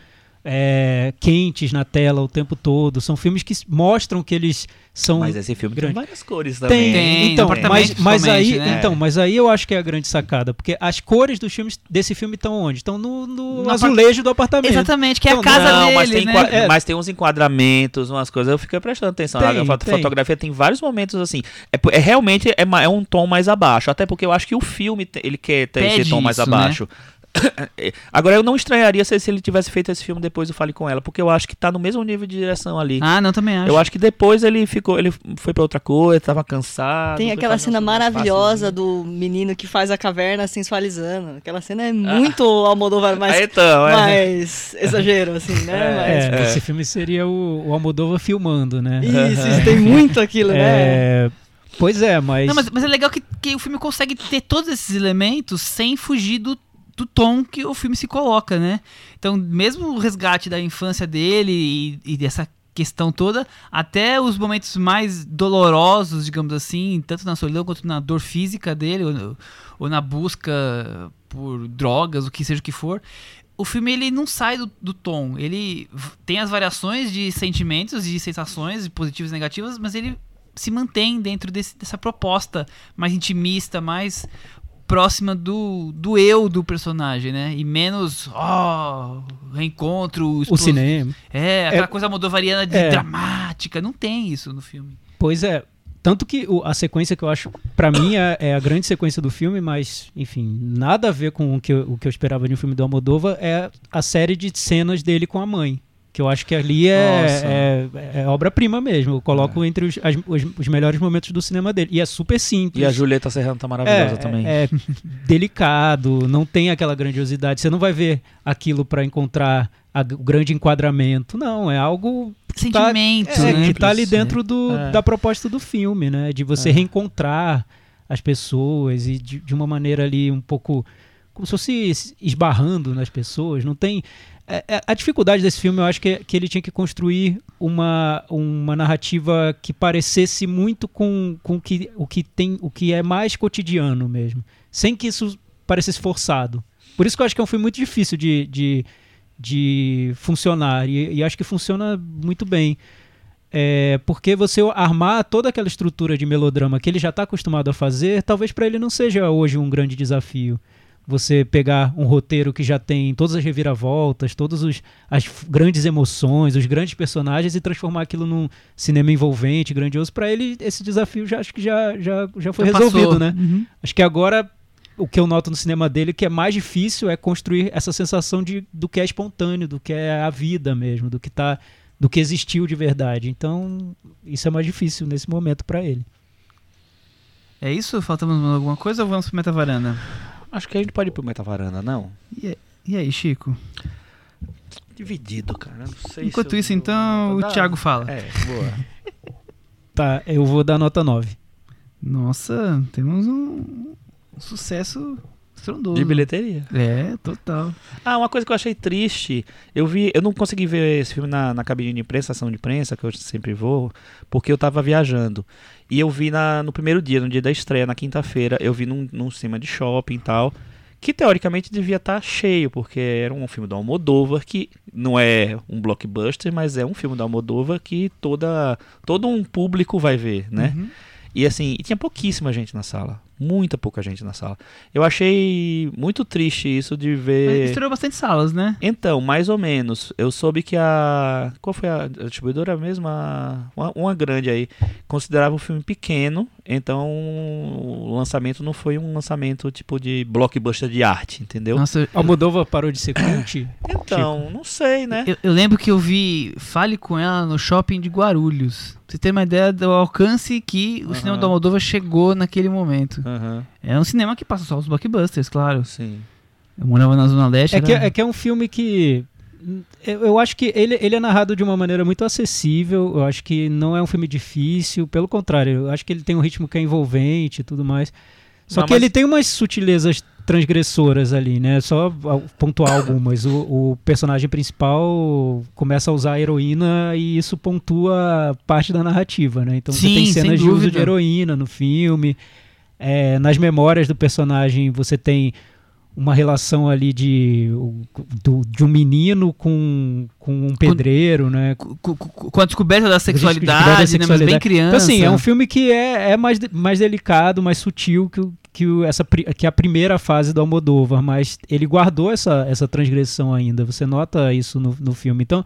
é, quentes na tela o tempo todo. São filmes que mostram que eles são Mas esse filme grande. tem várias cores também. tem, Tem, então, mas, apartamento, mas aí, né? então, mas aí eu acho que é a grande sacada, porque as cores dos filmes desse filme estão onde? Estão no, no No azulejo do apartamento. Exatamente, que é a Não, casa não, mas dele, tem, né? É. mas tem uns enquadramentos, umas coisas. Eu fiquei prestando atenção. Tem, a foto- tem. fotografia tem vários momentos assim. É, é realmente é, é um tom mais abaixo. Até porque eu acho que o filme ele quer ter Pede esse tom mais isso, né? abaixo. É, Agora eu não estranharia se, se ele tivesse feito esse filme depois do Fale com ela, porque eu acho que tá no mesmo nível de direção ali. Ah, não, também acho. Eu acho que depois ele ficou, ele foi pra outra coisa, tava cansado. Tem aquela cena maravilhosa do menino que faz a caverna sensualizando. Aquela cena é muito Almodóvar, mas Ah, então, é. mais exagero, assim, né? É, Mas- esse filme seria o, o Almodóvar filmando, né? Isso, isso, tem muito aquilo, né? É, pois é, mas, Não, mas, mas é legal que, que o filme consegue ter todos esses elementos sem fugir do, do tom que o filme se coloca, né? Então, mesmo o resgate da infância dele e, e dessa questão toda, até os momentos mais dolorosos, digamos assim, tanto na solidão quanto na dor física dele, ou, ou na busca por drogas, o que seja que for, o filme ele não sai do, do tom. Ele tem as variações de sentimentos, de sensações positivas e negativas, mas ele se mantém dentro desse- dessa proposta mais intimista, mais próxima do, do eu do personagem, né? E menos, ó, reencontro, o explos- cinema. É, aquela É- coisa moldovariana de é. dramática. Não tem isso no filme. Pois é. Tanto que o- a sequência que eu acho, pra mim, é, é a grande sequência do filme, mas, enfim, nada a ver com o que eu, o que eu esperava de um filme do Almodóvar, é a série de cenas dele com a mãe. Que eu acho que ali é, é, é obra-prima mesmo. Eu coloco entre os, as- os, os melhores momentos do cinema dele. E é super simples. E a Julieta Serrano tá maravilhosa é, também. É, delicado, não tem aquela grandiosidade. Você não vai ver aquilo pra encontrar a- o grande enquadramento. Não, é algo que tá- Sentimento, é, né? que tá ali dentro do, É. da proposta do filme, né? De você É. reencontrar as pessoas e de, de uma maneira ali um pouco como se fosse esbarrando nas pessoas. Não tem é- é- a dificuldade desse filme, eu acho que, é que ele tinha que construir uma, uma narrativa que parecesse muito com, com que, o que tem o que é mais cotidiano mesmo, sem que isso parecesse forçado. Por isso que eu acho que é um filme muito difícil de, de, de funcionar e, e acho que funciona muito bem. É, porque você armar toda aquela estrutura de melodrama que ele já está acostumado a fazer, talvez para ele não seja hoje um grande desafio. Você pegar um roteiro que já tem todas as reviravoltas, todas os- as grandes emoções, os grandes personagens e transformar aquilo num cinema envolvente, grandioso, para ele esse desafio já acho que já, já, já foi Já resolvido, passou. né? Uhum. Acho que agora o que eu noto no cinema dele que é mais difícil é construir essa sensação de, do que é espontâneo, do que é a vida mesmo, do que tá, do que existiu de verdade. Então, isso é mais difícil nesse momento para ele. É isso? Faltamos alguma coisa ou vamos pro Metavaranda? Acho que a gente pode ir pro Metavaranda, não? E, e aí, Chico? Dividido, cara. Não sei Enquanto se eu- isso, então, o Thiago fala. É, boa. Tá, eu vou dar nota 9. Nossa, temos um, um sucesso estrondoso. De bilheteria. É, total. Ah, uma coisa que eu achei triste, eu vi, eu não consegui ver esse filme na, na cabine de imprensa, ação de imprensa, que eu sempre vou, porque eu tava viajando. E eu vi na, no primeiro dia, no dia da estreia, na quinta-feira, eu vi num, num cinema de shopping e tal, que teoricamente devia estar cheio, porque era um filme do Almodóvar, que não é um blockbuster, mas é um filme do Almodóvar que toda, todo um público vai ver, né? Uhum. E assim, e tinha pouquíssima gente na sala. Muita pouca gente na sala. Eu achei muito triste isso de Mas ver. estreou bastante salas, né? Então, mais ou menos. Eu soube que a. Qual foi a distribuidora mesmo? A- Uma, uma grande aí. Considerava o filme pequeno, então o lançamento não foi um lançamento tipo de blockbuster de arte, entendeu? Nossa, eu, Almodóvar parou de ser cult? Então, não sei, né? eu- eu lembro que eu vi Fale com ela no shopping de Guarulhos. Pra você ter uma ideia do alcance que o Aham. cinema do Moldova chegou naquele momento. Aham, É um cinema que passa só os blockbusters, claro. sim. Eu morava na Zona Leste. É que, era- é que é um filme que. Eu, eu acho que ele, ele é narrado de uma maneira muito acessível. Eu acho que não é um filme difícil. Pelo contrário, eu acho que ele tem um ritmo que é envolvente e tudo mais. Só Não, que mas- ele tem umas sutilezas transgressoras ali, né? Só pontuar algumas. O, o personagem principal começa a usar a heroína e isso pontua parte da narrativa, né? Então você Sim, tem sem cenas de uso de heroína no filme. É, nas memórias do personagem você tem uma relação ali de, do- de um menino com, com um pedreiro, né? Com, com- com a descoberta da descoberta da sexualidade, né? Mas bem sexualidade. criança. Então, assim, é um filme que é, é mais, mais delicado, mais sutil que, que, essa, que a primeira fase do Almodóvar, mas ele guardou essa, essa transgressão ainda. Você nota isso no, no filme. Então,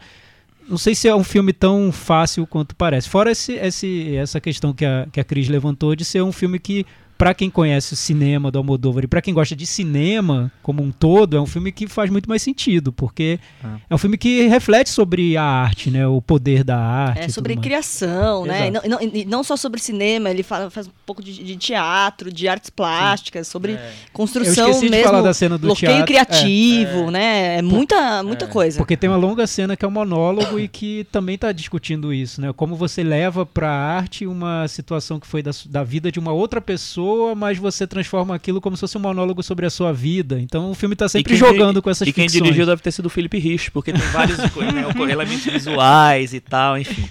não sei se é um filme tão fácil quanto parece. Fora esse, esse, essa questão que a, que a Cris levantou de ser um filme que, para quem conhece o cinema do Almodóvar e para quem gosta de cinema como um todo, é um filme que faz muito mais sentido, porque Ah. é um filme que reflete sobre a arte, né? O poder da arte. É sobre mais. criação, né? E não, e não, e não só sobre cinema, ele fala, faz um pouco de, de teatro, de artes plásticas, sobre É. Eu construção esqueci de mesmo, falar da cena do bloqueio teatro. criativo, né? É muita, muita É. coisa. Porque tem uma longa cena que é um monólogo e que também está discutindo isso, né? Como você leva para a arte uma situação que foi da, da vida de uma outra pessoa, mas você transforma aquilo como se fosse um monólogo sobre a sua vida. Então o filme está sempre jogando com essas E quem ficções. dirigiu deve ter sido o Felipe Rich, porque tem vários coisas, né, elementos visuais e tal, enfim.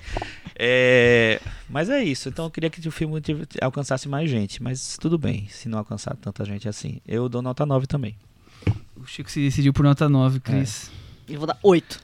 É, mas é isso. Então eu queria que o filme alcançasse mais gente. Mas tudo bem, se não alcançar tanta gente assim. Eu dou nota 9 também. O Chico se decidiu por nota 9, Cris. Eu vou dar oito.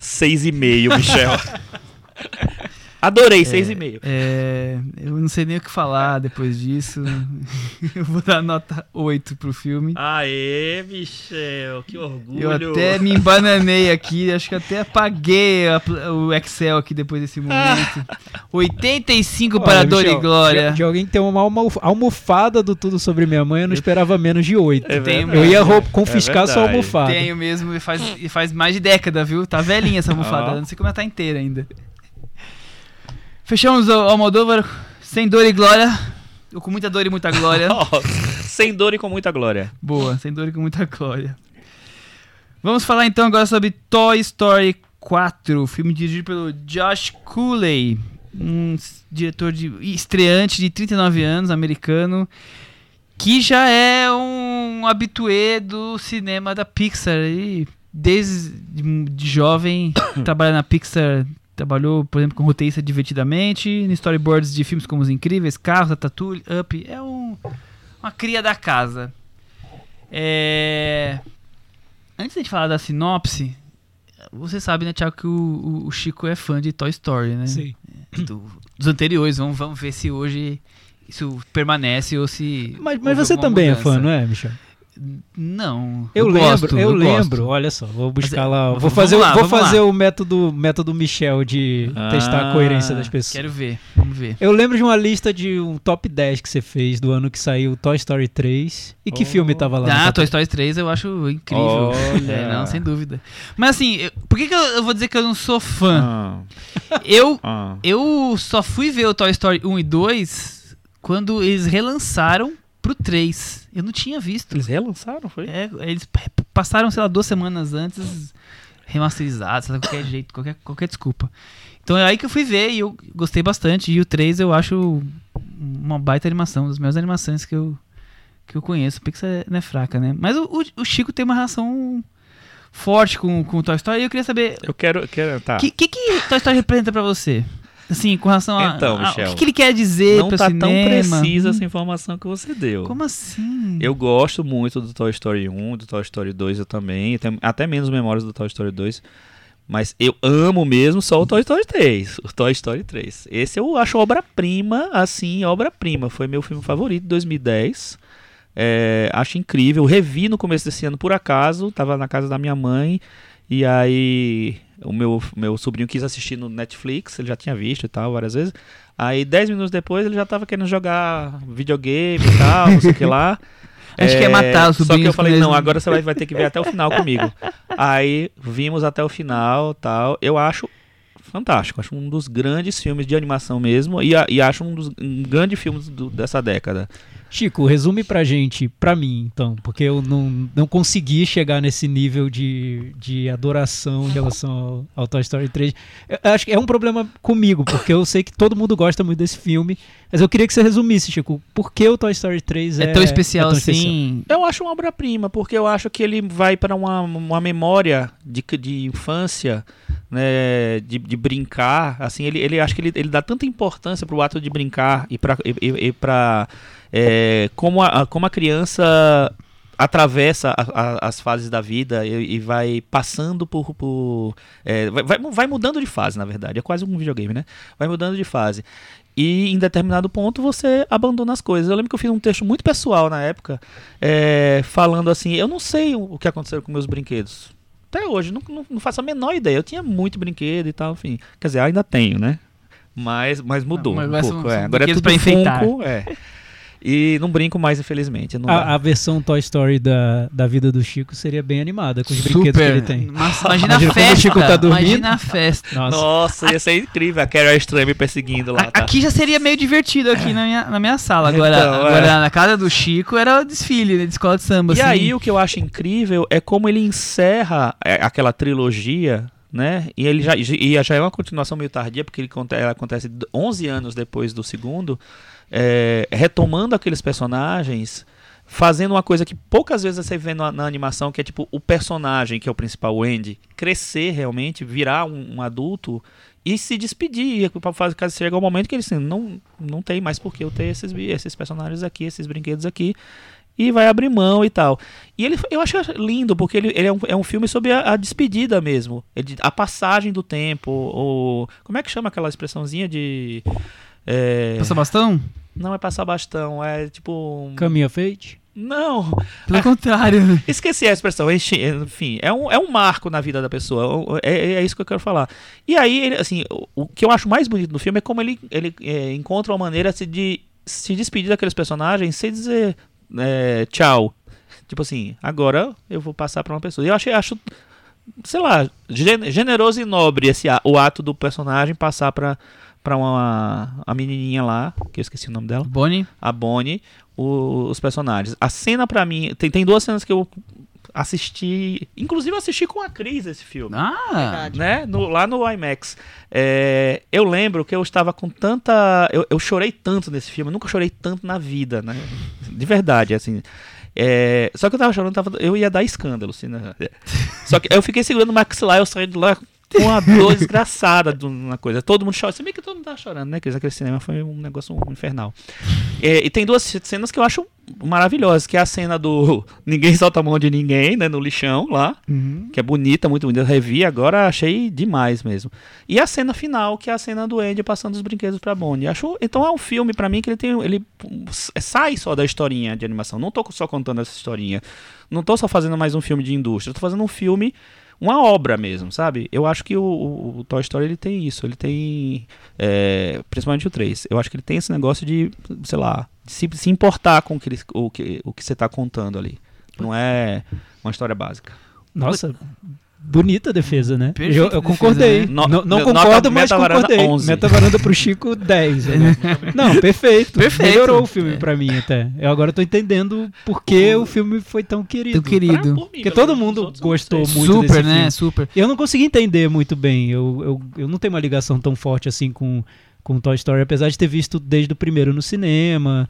6,5, Michel. Adorei, 6,5. É, eu não sei nem o que falar depois disso. eu vou dar nota 8 pro filme. Aê, Michel, que orgulho. Eu até me embananei aqui, acho que até apaguei a o Excel aqui depois desse momento. 85 para Olha, Dor e Michel, Glória. De, de alguém que tem uma almo- almofada do Tudo Sobre Minha Mãe, eu não esperava menos de 8. É verdade. eu ia rou- confiscar sua verdade. almofada. Tenho mesmo, e faz, e faz mais de década, viu? Tá velhinha essa almofada, não sei como ela tá inteira ainda. Fechamos o Almodóvar sem dor e glória. Ou com muita dor e muita glória. Sem dor e com muita glória. Boa, sem dor e com muita glória. Vamos falar então agora sobre Toy Story 4, filme dirigido pelo Josh Cooley, um diretor de estreante de 39 anos, americano, que já é um habituê do cinema da Pixar e desde de, de jovem trabalha na Pixar, trabalhou, por exemplo, com roteirista divertidamente, em storyboards de filmes como Os Incríveis, Carros, Ratatouille, Up, é um uma cria da casa. É... Antes de a gente falar da sinopse, você sabe, né, Thiago, que o, o- o Chico é fã de Toy Story, né? Sim. Do- dos anteriores. Vamos, vamos ver se hoje isso permanece ou se. Mas, mas você também é mudança. fã, não é, Michel? Não. Eu, gosto, lembro, eu, gosto. lembro. Olha só, vou buscar Mas, lá. é, Vou fazer, lá, vou fazer lá. o método, método Michel de testar a Ah, coerência das pessoas. Quero ver. Vamos ver. Eu lembro de uma lista de um top 10 que você fez do ano que saiu Toy Story 3. E que Oh. filme tava lá? Ah, Toy Story 3 eu acho incrível. Olha. É, não, sem dúvida. Mas assim, eu- por que, que eu, eu vou dizer que eu não sou fã? Ah, Eu ah. Eu só fui ver o Toy Story 1 e 2 quando eles relançaram pro 3. Eu não tinha visto. Eles relançaram, foi? É, eles passaram, sei lá, duas semanas antes. remasterizado, sabe, qualquer jeito, qualquer, qualquer desculpa. Então é aí que eu fui ver e eu gostei bastante. E o 3 eu acho uma baita animação, uma das melhores animações que eu, que eu conheço. O Pixar não é fraca, né? Mas o, o, o Chico tem uma relação forte com, com o Toy Story e eu queria saber Eu quero. eu quero tá. o que, que, que Toy Story representa pra você? Assim, com relação a. Então, a- Michel, o que, que ele quer dizer Não tá cinema? tão precisa Hum, essa informação que você deu. Como assim? Eu gosto muito do Toy Story 1, do Toy Story 2 eu também. Até menos memórias do Toy Story 2. Mas eu amo mesmo só o Toy Story 3. O Toy Story 3. Esse eu acho obra-prima, assim, obra-prima. Foi meu filme favorito de 2010. É, acho incrível. Revi no começo desse ano por acaso. Tava na casa da minha mãe. E aí o meu, meu sobrinho quis assistir no Netflix. Ele já tinha visto e tal várias vezes. Aí 10 minutos depois ele já tava querendo jogar videogame e tal, não sei o que lá. A gente quer matar os Só que eu falei, quando não, agora você vai, vai ter que ver até o final comigo. Aí vimos até o final tal. Eu acho fantástico. Acho um dos grandes filmes de animação mesmo. E, e acho um dos um grande filmes dessa década. Chico, resume pra gente, pra mim, então, porque eu não, não consegui chegar nesse nível de, de adoração em relação ao, ao Toy Story 3. Eu acho que é um problema comigo, porque eu sei que todo mundo gosta muito desse filme, mas eu queria que você resumisse, Chico, por que o Toy Story 3 é, É tão especial é tão assim. Eu acho uma obra-prima, porque eu acho que ele vai para uma, uma memória de, de infância, né, de, de brincar. Assim, ele, ele acho que ele, ele dá tanta importância para o ato de brincar e para e, e, e pra, é, como, a, como a criança atravessa a- a- as fases da vida e, e vai passando por, por é, vai, vai, mudando de fase na verdade é quase um videogame né vai mudando de fase e em determinado ponto você abandona as coisas. Eu lembro que eu fiz um texto muito pessoal na época, é, falando assim: eu não sei o que aconteceu com meus brinquedos. Até hoje, não, não, não faço a menor ideia. Eu tinha muito brinquedo e tal, enfim. Quer dizer, ainda tenho, né? Mas, mas mudou Mas um pouco. é. Agora é tudo. Funko, é. E não brinco mais, infelizmente. A, a versão Toy Story da, da vida do Chico seria bem animada com os Super. brinquedos que ele tem. Nossa, imagina, Imagina a quando o festa. Chico tá dormindo. Imagina a festa. Nossa, Nossa, ia ser incrível a Carol Estranha me perseguindo lá. A- Tá? Aqui já seria meio divertido aqui na minha, na minha sala. Agora, Então, agora é. na casa do Chico era o desfile né, de escola de samba. E assim. aí o que eu acho incrível é como ele encerra é, aquela trilogia, né? E ele já, e já é uma continuação meio tardia, porque ele, ela acontece 11 anos depois do segundo, é, retomando aqueles personagens, fazendo uma coisa que poucas vezes você vê na, na animação, que é tipo o personagem, que é o principal, o Andy, crescer realmente, virar um, um adulto e se despedir. Para fazer caso chegar o momento que ele assim, não, não tem mais por que eu ter esses, esses personagens aqui, esses brinquedos aqui e vai abrir mão e tal. E ele, eu acho lindo, porque ele, ele é, um, é um filme sobre a, a despedida mesmo. Ele- a passagem do tempo. Ou, como é que chama aquela expressãozinha de. É, Passa bastão? não é passar bastão, é tipo. Caminho Fate. Não, Pelo contrário. esqueci a expressão. Enfim, é um, é um marco na vida da pessoa. É, é isso que eu quero falar. E aí, ele, assim, o, o que eu acho mais bonito no filme é como ele, ele é, encontra uma maneira de, se despedir daqueles personagens sem dizer é, tchau. Tipo assim, agora eu vou passar pra uma pessoa. E eu achei, acho, sei lá, gen- generoso e nobre esse, o ato do personagem passar pra, pra uma a menininha lá, que eu esqueci o nome dela Bonnie. a Bonnie, o- os personagens. A cena pra mim, tem, tem duas cenas que eu assisti, inclusive eu assisti com a Cris esse filme. Ah, Verdade. Né? No- lá no IMAX. É, eu lembro que eu estava com tanta. Eu, eu chorei tanto nesse filme, eu nunca chorei tanto na vida, né? De verdade, assim. É, só que eu tava chorando, tava- eu ia dar escândalo, assim, né? Só que eu fiquei segurando o maxilar, eu saí de lá uma dor desgraçada de uma coisa. Todo mundo chora. Se bem que todo mundo tava chorando, né? Que aquele cinema foi um negócio infernal. É, e tem duas cenas que eu acho maravilhosas, que é a cena do ninguém solta a mão de ninguém, né? No lixão lá, que é bonita, muito bonita. Eu revi agora, achei demais mesmo. E a cena final, que é a cena do Andy passando os brinquedos pra Bonnie. Acho, então é um filme pra mim que ele tem, ele sai só da historinha de animação. Não tô só contando essa historinha. Não tô só fazendo mais um filme de indústria. Tô fazendo um filme uma obra mesmo, sabe? Eu acho que o, o- Toy Story ele tem isso, ele tem. é, principalmente o 3. Eu acho que ele tem esse negócio de, sei lá, de se, se importar com o que, ele- o que, o que você tá contando ali. Não é uma história básica. Nossa, bonita a defesa, né? Perfeita Eu, eu defesa, concordei. né? No- não concordo, mas concordei. 11. Meta varanda pro Chico 10. né? Não, perfeito. Perfeito. Melhorou o filme pra mim até. Eu agora tô entendendo por que o filme foi tão querido. Teu querido. Porque todo mundo gostou muito Super, desse né? filme. Super. Eu não consegui entender muito bem. Eu, eu, eu não tenho uma ligação tão forte assim com, com Toy Story, apesar de ter visto desde o primeiro no cinema.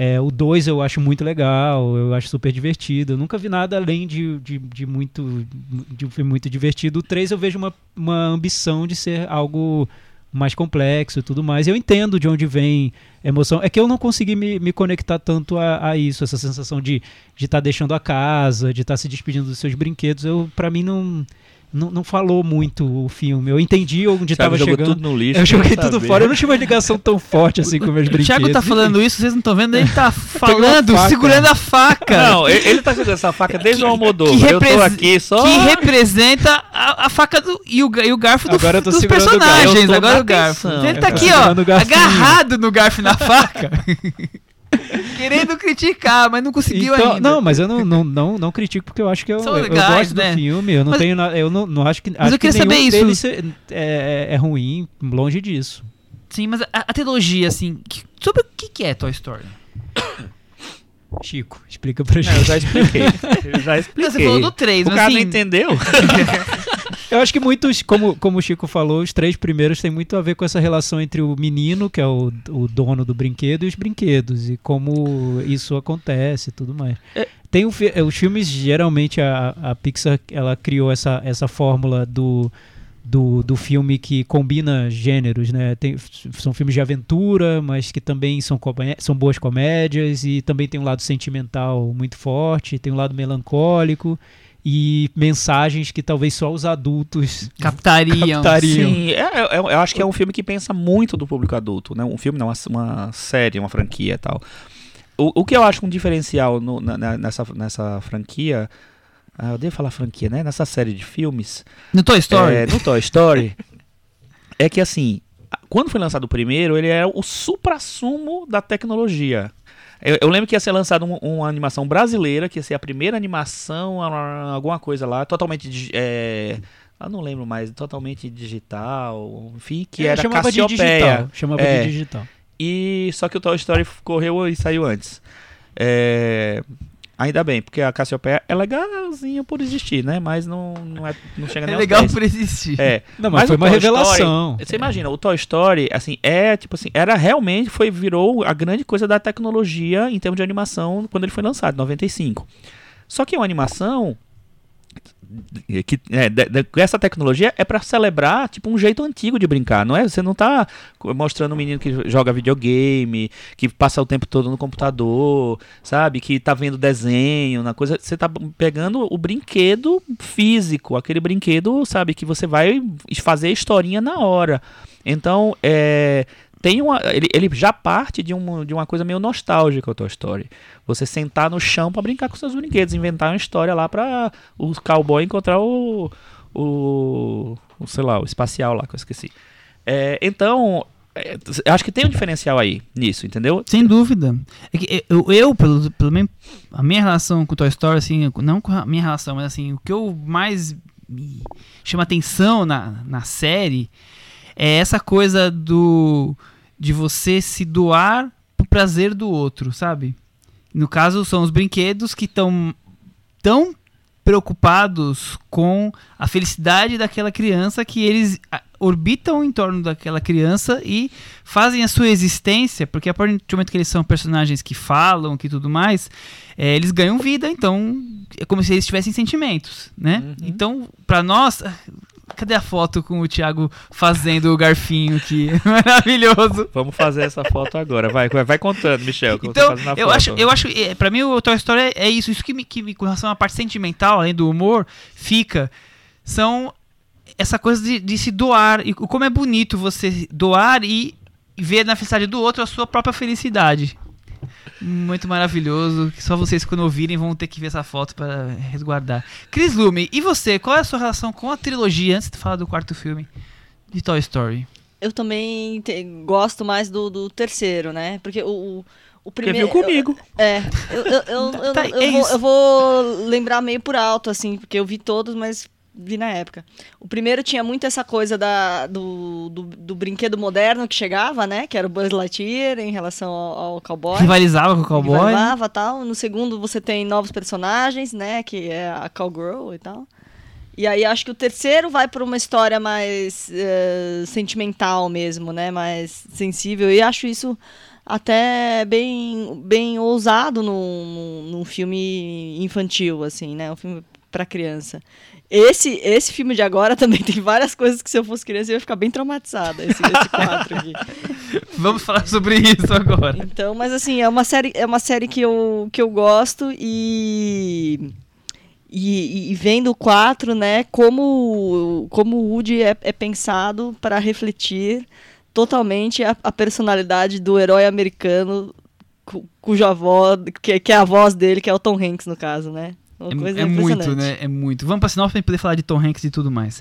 É, o 2 eu acho muito legal, eu acho super divertido. Eu nunca vi nada além de, de, de muito de um filme muito divertido. O 3 eu vejo uma, uma ambição de ser algo mais complexo e tudo mais. Eu entendo de onde vem emoção. É que eu não consegui me, me conectar tanto a, a isso, essa sensação de estar deixando a casa, de estar se despedindo dos seus brinquedos. Eu, para mim, não, não, não falou muito o filme. Eu entendi onde estava chegando. tudo no lixo. eu joguei tudo saber. fora. Eu não tinha uma ligação tão forte assim com meus O brinquedos. Thiago tá falando isso, vocês não estão vendo? Ele tá falando, segurando a faca. Não, ele, ele tá segurando essa faca desde o Almodóvar. que Eu tô aqui só... Que representa a, a faca do, e, o, e o garfo do- Agora eu tô dos segurando o garfo. personagens. Eu tô Agora o garfo. atenção. Ele tá aqui, ó, o agarrado no garfo e na faca. Querendo criticar, mas não conseguiu Então, ainda. não, mas eu não, não, não, não critico porque eu acho que eu, legais, eu gosto né? do filme. Eu não Mas- tenho, eu não, não acho que Mas acho eu queria que saber isso. é, é, é ruim, longe disso. Sim, mas a, a trilogia, assim, que- sobre o que, que é Toy Story? Chico, explica pra Não, gente. eu já expliquei. Eu já expliquei. Você falou do 3, O mas cara assim... não entendeu. Eu acho que muitos, como, como o Chico falou, os três primeiros têm muito a ver com essa relação entre o menino, que é o, o dono do brinquedo, e os brinquedos, e como isso acontece e tudo mais. É. Tem o fi- os filmes, geralmente, a, a Pixar ela criou essa, essa fórmula do, do, do filme que combina gêneros, né? Tem, são filmes de aventura, mas que também são, são boas comédias, e também tem um lado sentimental muito forte, tem um lado melancólico, e mensagens que talvez só os adultos Captariam. Captariam. Sim, é, é- eu acho que é um filme que pensa muito do público adulto, né? Um filme não, uma, uma série, uma franquia e tal. O, o que eu acho um diferencial no- na- nessa, nessa franquia, ah, eu devo falar franquia, né? Nessa série de filmes, No Toy Story? é, no Toy Story, é que assim, quando foi lançado o primeiro, ele era o supra-sumo da tecnologia. Eu, eu lembro que ia ser lançada um- uma animação brasileira, que ia ser a primeira animação, alguma coisa lá, totalmente. É, eu não lembro mais, totalmente digital, enfim, que É, era chamava de Cassiopeia. digital. Chamava É. de digital. E só que o Toy Story correu e saiu antes. É, ainda bem, porque a Cassiopeia é legalzinha por existir, né? Mas não, não, é, não chega nem É aos legal 10. por existir. É, Não, mas, Mas foi uma Toy revelação. você imagina, o Toy Story, assim, é tipo assim, era realmente, foi, virou a grande coisa da tecnologia em termos de animação quando ele foi lançado, em 95. Só que é uma animação que é, de- de- essa tecnologia é pra celebrar tipo um jeito antigo de brincar, não é? Você não tá mostrando um menino que joga videogame, que passa o tempo todo no computador, sabe? Que tá vendo desenho, na coisa, você tá pegando o brinquedo físico, aquele brinquedo, sabe, que você vai fazer historinha na hora. Então, é tem uma, ele, ele já parte de uma, de uma coisa meio nostálgica o Toy Story. Você sentar no chão pra brincar com seus brinquedos, inventar uma história lá pra o cowboy encontrar o, o, o sei lá, o espacial lá que eu esqueci. É, então, é, acho que tem um diferencial aí nisso, entendeu? Sem dúvida. É que eu, eu pelo, pelo menos, a minha relação com Toy Story, assim, não com a minha relação, mas assim, o que eu mais me chama atenção na, na série é essa coisa do de você se doar pro prazer do outro, sabe? No caso, são os brinquedos que estão tão preocupados com a felicidade daquela criança que eles orbitam em torno daquela criança e fazem a sua existência, porque a partir do momento que eles são personagens que falam, que tudo mais, eh, eles ganham vida, então é como se eles tivessem sentimentos, né? Uhum. Então, pra nós, cadê a foto com o Thiago fazendo o garfinho aqui? Maravilhoso. Vamos fazer essa foto agora. Vai, vai, contando, Michel. Então, eu acho, eu acho, é, pra mim o Toy Story é, é isso, isso que me, que me, com relação à parte sentimental, além do humor, fica, são essa coisa de, de se doar, e como é bonito você doar e ver na felicidade do outro a sua própria felicidade. Muito maravilhoso, que só vocês quando ouvirem vão ter que ver essa foto para resguardar. Cris Lume, e você, qual é a sua relação com a trilogia, antes de falar do quarto filme de Toy Story? Eu também te- gosto mais do, do terceiro, né? Porque o, o, primeiro. viu comigo. É, eu, eu, eu, eu, Tá, eu é vou, isso. eu vou lembrar meio por alto, assim, porque eu vi todos, mas vi na época. O primeiro tinha muito essa coisa da, do, do, do brinquedo moderno que chegava, né? Que era o Buzz Lightyear em relação ao, ao cowboy. Rivalizava com o cowboy. Rivalizava tal. No segundo você tem novos personagens, né? Que é a cowgirl e tal. E aí acho que o terceiro vai para uma história mais eh, sentimental mesmo, né? Mais sensível. E acho isso até bem, bem ousado num, num, num filme infantil, assim, né? Um filme para criança. Esse, esse filme de agora também tem várias coisas que se eu fosse criança eu ia ficar bem traumatizada, esse, esse quadro aqui. Vamos falar sobre isso agora. Então, mas assim, é uma série, é uma série que eu, que eu gosto e... E, e, vendo o 4, né, como, como o Woody é, é pensado para refletir totalmente a, a, personalidade do herói americano cu, cuja voz, que, que é a voz dele, que é o Tom Hanks, no caso, né? É, é muito, né? É muito. Vamos pra sinopse pra poder falar de Tom Hanks e tudo mais.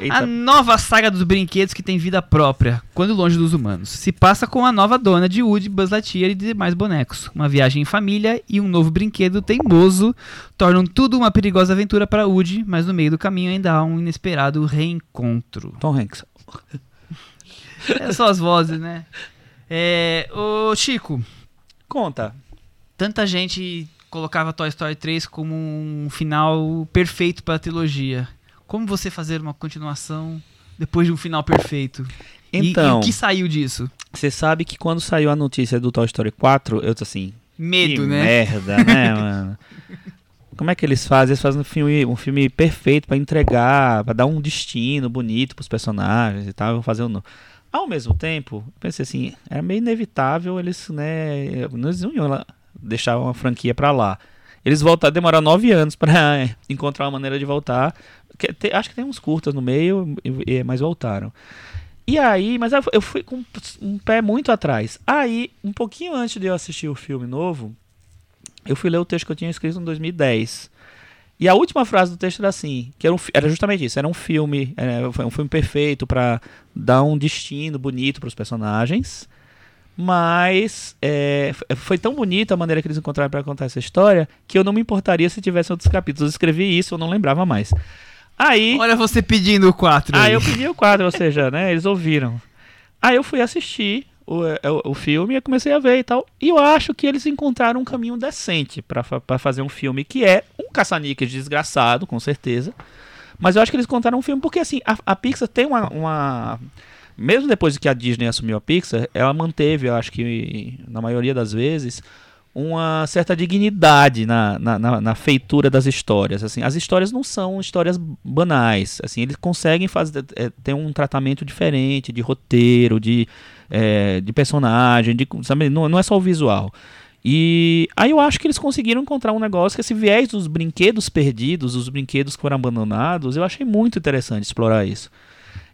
Eita. A nova saga dos brinquedos que tem vida própria, quando longe dos humanos, se passa com a nova dona de Woody, Buzz Lightyear e demais bonecos. Uma viagem em família e um novo brinquedo teimoso tornam tudo uma perigosa aventura para Woody, mas no meio do caminho ainda há um inesperado reencontro. Tom Hanks. É só as vozes, né? É, ô Chico. Conta. Tanta gente colocava Toy Story 3 como um final perfeito para a trilogia. Como você fazer uma continuação depois de um final perfeito? Então, e, e então, o que saiu disso? Você sabe que quando saiu a notícia do Toy Story 4, eu tô assim, medo, que né? Merda, né, mano? Como é que eles fazem? Eles fazem um filme, um filme perfeito para entregar, para dar um destino bonito pros personagens e tal, vão fazer um ao mesmo tempo, pensei assim, era meio inevitável eles, né, eles não iam deixar uma franquia para lá. Eles voltaram, demoraram nove anos para encontrar uma maneira de voltar. Acho que tem uns curtas no meio, mas voltaram. E aí, mas eu fui com um pé muito atrás. Aí, um pouquinho antes de eu assistir o filme novo, eu fui ler o texto que eu tinha escrito em 2010. E a última frase do texto era assim, que era, um, era justamente isso, era um filme, era, foi um filme perfeito para dar um destino bonito para os personagens, mas é, foi tão bonita a maneira que eles encontraram para contar essa história que eu não me importaria se tivesse outros capítulos. Eu escrevi isso, eu não lembrava mais. Aí. Olha você pedindo o 4. Aí eu pedi o 4, ou seja, né? Eles ouviram. Aí eu fui assistir o, o, é, o filme e comecei a ver e tal. E eu acho que eles encontraram um caminho decente para fazer um filme que é um caça-níqueis desgraçado, com certeza. Mas eu acho que eles contaram um filme porque assim, a, a Pixar tem uma, uma mesmo depois que a Disney assumiu a Pixar, ela manteve, eu acho que na maioria das vezes, uma certa dignidade na, na, na, na, feitura das histórias. Assim, as histórias não são histórias banais. Assim, eles conseguem fazer é, ter um tratamento diferente de roteiro, de, é, de personagem, de, sabe, não, não é só o visual. E aí eu acho que eles conseguiram encontrar um negócio que esse viés dos brinquedos perdidos, os brinquedos que foram abandonados, eu achei muito interessante explorar isso.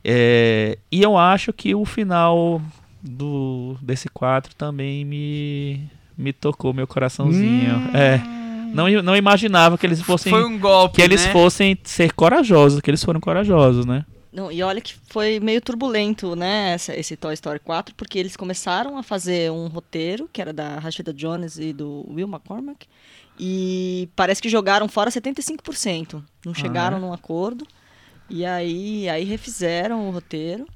É, e eu acho que o final do desse 4 também me, me tocou meu coraçãozinho. Hum. É. Não, não imaginava que eles fossem. Foi um golpe. Que eles né? fossem ser corajosos, que eles foram corajosos, né? Não, e olha que foi meio turbulento, né, esse, esse, Toy Story 4, porque eles começaram a fazer um roteiro, que era da Rashida Jones e do Will McCormack, e parece que jogaram fora 75%. Não chegaram ah, num acordo. E aí, aí refizeram o roteiro.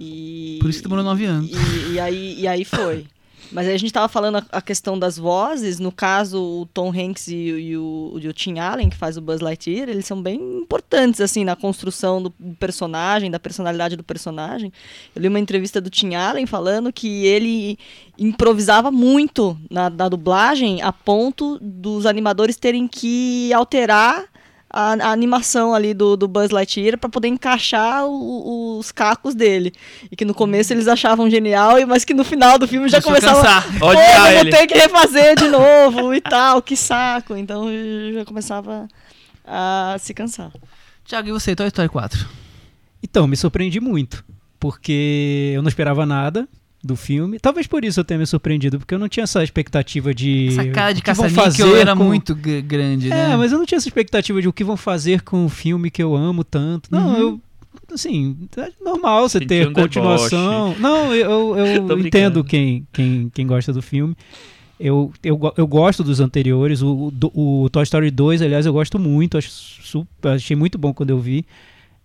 E, Por isso que demorou nove anos. E, e, aí, e aí foi. Mas aí a gente estava falando a, a, questão das vozes. No caso, o Tom Hanks e, e, o, e o Tim Allen, que faz o Buzz Lightyear, eles são bem importantes, assim, na construção do personagem, da personalidade do personagem. Eu li uma entrevista do Tim Allen falando que ele improvisava muito na, na dublagem a ponto dos animadores terem que alterar a, a, animação ali do, do Buzz Lightyear para poder encaixar o, os cacos dele. E que no começo eles achavam genial, mas que no final do filme já começava. Pô, eu vou ter que refazer de novo e tal, que saco. Então já começava a se cansar. Tiago, e você, Toy Story 4? Então, me surpreendi muito. Porque eu não esperava nada do filme. Talvez por isso eu tenha me surpreendido, porque eu não tinha essa expectativa de. Essa cara de caça fazer era com... muito grande, né? É, mas eu não tinha essa expectativa de o que vão fazer com o filme que eu amo tanto. Não, uhum. eu. Assim, é normal você ter um continuação. Deboche. Não, eu, eu, eu entendo quem, quem, quem gosta do filme. Eu, eu, eu gosto dos anteriores. O, do- o Toy Story 2, aliás, eu gosto muito. Acho super, achei muito bom quando eu vi.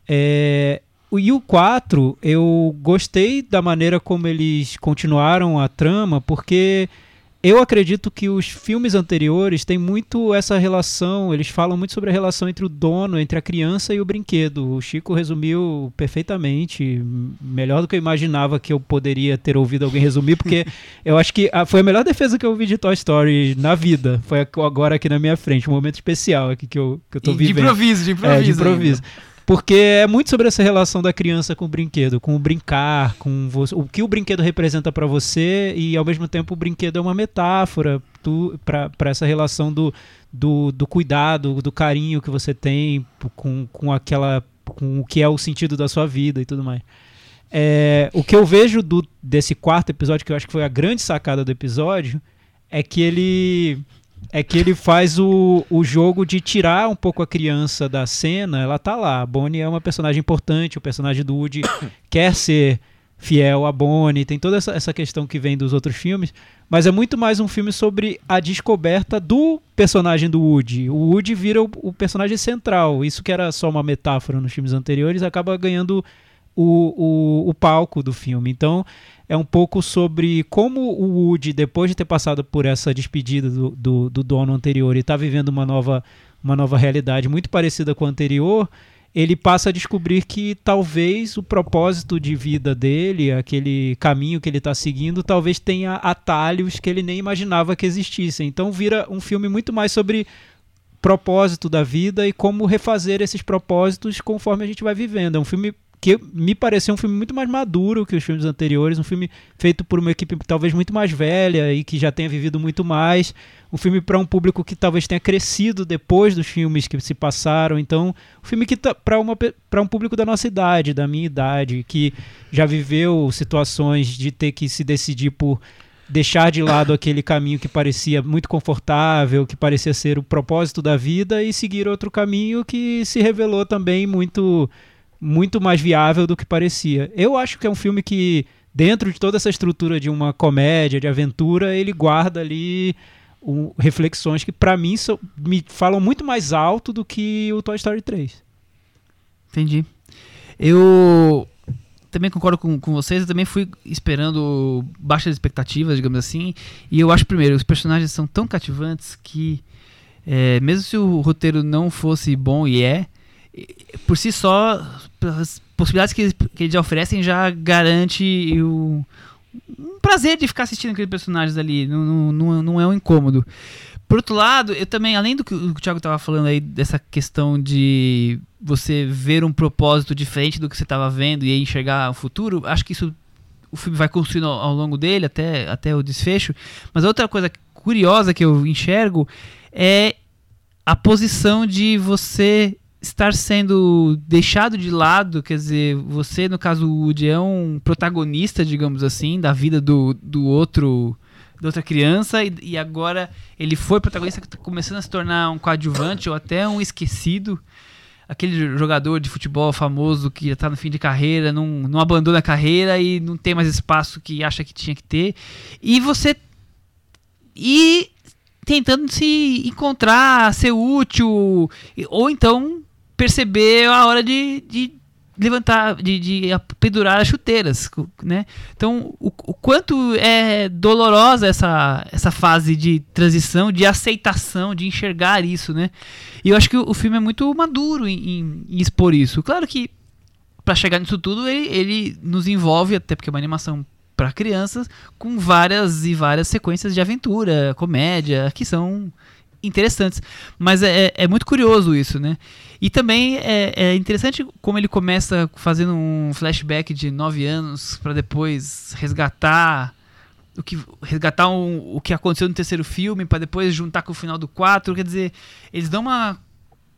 É, o- e o 4, eu gostei da maneira como eles continuaram a trama, porque eu acredito que os filmes anteriores têm muito essa relação, eles falam muito sobre a relação entre o dono, entre a criança e o brinquedo. O Chico resumiu perfeitamente, melhor do que eu imaginava que eu poderia ter ouvido alguém resumir, porque eu acho que a- foi a melhor defesa que eu ouvi de Toy Story na vida. Foi agora aqui na minha frente, um momento especial aqui que eu, que eu tô E de vivendo. improviso, de improviso. É, de ainda. Porque é muito sobre essa relação da criança com o brinquedo, com o brincar, com o que o brinquedo representa pra você e ao mesmo tempo o brinquedo é uma metáfora para essa relação do, do, do cuidado, do carinho que você tem com, com aquela com o que é o sentido da sua vida e tudo mais. É, o que eu vejo do, desse quarto episódio, que eu acho que foi a grande sacada do episódio, é que ele é que ele faz o, o jogo de tirar um pouco a criança da cena. Ela tá lá. A Bonnie é uma personagem importante, o personagem do Woody quer ser fiel a Bonnie, tem toda essa, essa questão que vem dos outros filmes, mas é muito mais um filme sobre a descoberta do personagem do Woody. O Woody vira o, o personagem central. Isso que era só uma metáfora nos filmes anteriores acaba ganhando o, o, o palco do filme. Então é um pouco sobre como o Woody, depois de ter passado por essa despedida do, do, do dono anterior e está vivendo uma nova, uma nova realidade muito parecida com a anterior, ele passa a descobrir que talvez o propósito de vida dele, aquele caminho que ele está seguindo, talvez tenha atalhos que ele nem imaginava que existissem. Então vira um filme muito mais sobre propósito da vida e como refazer esses propósitos conforme a gente vai vivendo. É um filme que me pareceu um filme muito mais maduro que os filmes anteriores, um filme feito por uma equipe talvez muito mais velha e que já tenha vivido muito mais, um filme para um público que talvez tenha crescido depois dos filmes que se passaram, então um filme que tá para uma para um público da nossa idade, da minha idade, que já viveu situações de ter que se decidir por deixar de lado aquele caminho que parecia muito confortável, que parecia ser o propósito da vida e seguir outro caminho que se revelou também muito muito mais viável do que parecia. Eu acho que é um filme que dentro de toda essa estrutura de uma comédia, de aventura, ele guarda ali um, reflexões que para mim me falam muito mais alto do que o Toy Story 3. Entendi. Eu também concordo com, com vocês, eu também fui esperando baixas expectativas, digamos assim. E eu acho, primeiro, os personagens são tão cativantes que, é, mesmo se o roteiro não fosse bom, e é, por si só, as possibilidades que eles, que eles oferecem já garante o, um prazer de ficar assistindo aqueles personagens ali. Não, não, não, é um incômodo. Por outro lado, eu também, além do que o Thiago estava falando aí, dessa questão de você ver um propósito diferente do que você estava vendo e enxergar o futuro, acho que isso o filme vai construindo ao, ao longo dele, até, até o desfecho. Mas outra coisa curiosa que eu enxergo é a posição de você estar sendo deixado de lado, quer dizer, você, no caso, o Woody é um protagonista, digamos assim, da vida do, do outro da outra criança e, e agora ele foi protagonista que tá começando a se tornar um coadjuvante ou até um esquecido aquele jogador de futebol famoso que já tá no fim de carreira, não, não abandona a carreira e não tem mais espaço que acha que tinha que ter. E você. E tentando se encontrar, ser útil, ou então perceber a hora de, de levantar, de, de pendurar as chuteiras, né? Então, o, o quanto é dolorosa essa, essa fase de transição, de aceitação, de enxergar isso, né? E eu acho que o, o filme é muito maduro em, em- em expor isso. Claro que para chegar nisso tudo, ele, ele nos envolve, até porque é uma animação para crianças, com várias e várias sequências de aventura, comédia, que são interessantes. Mas é, é- é muito curioso isso, né? E também é, é interessante como ele começa fazendo um flashback de nove anos para depois resgatar o que resgatar um- o que aconteceu no terceiro filme para depois juntar com o final do 4, quer dizer, eles dão uma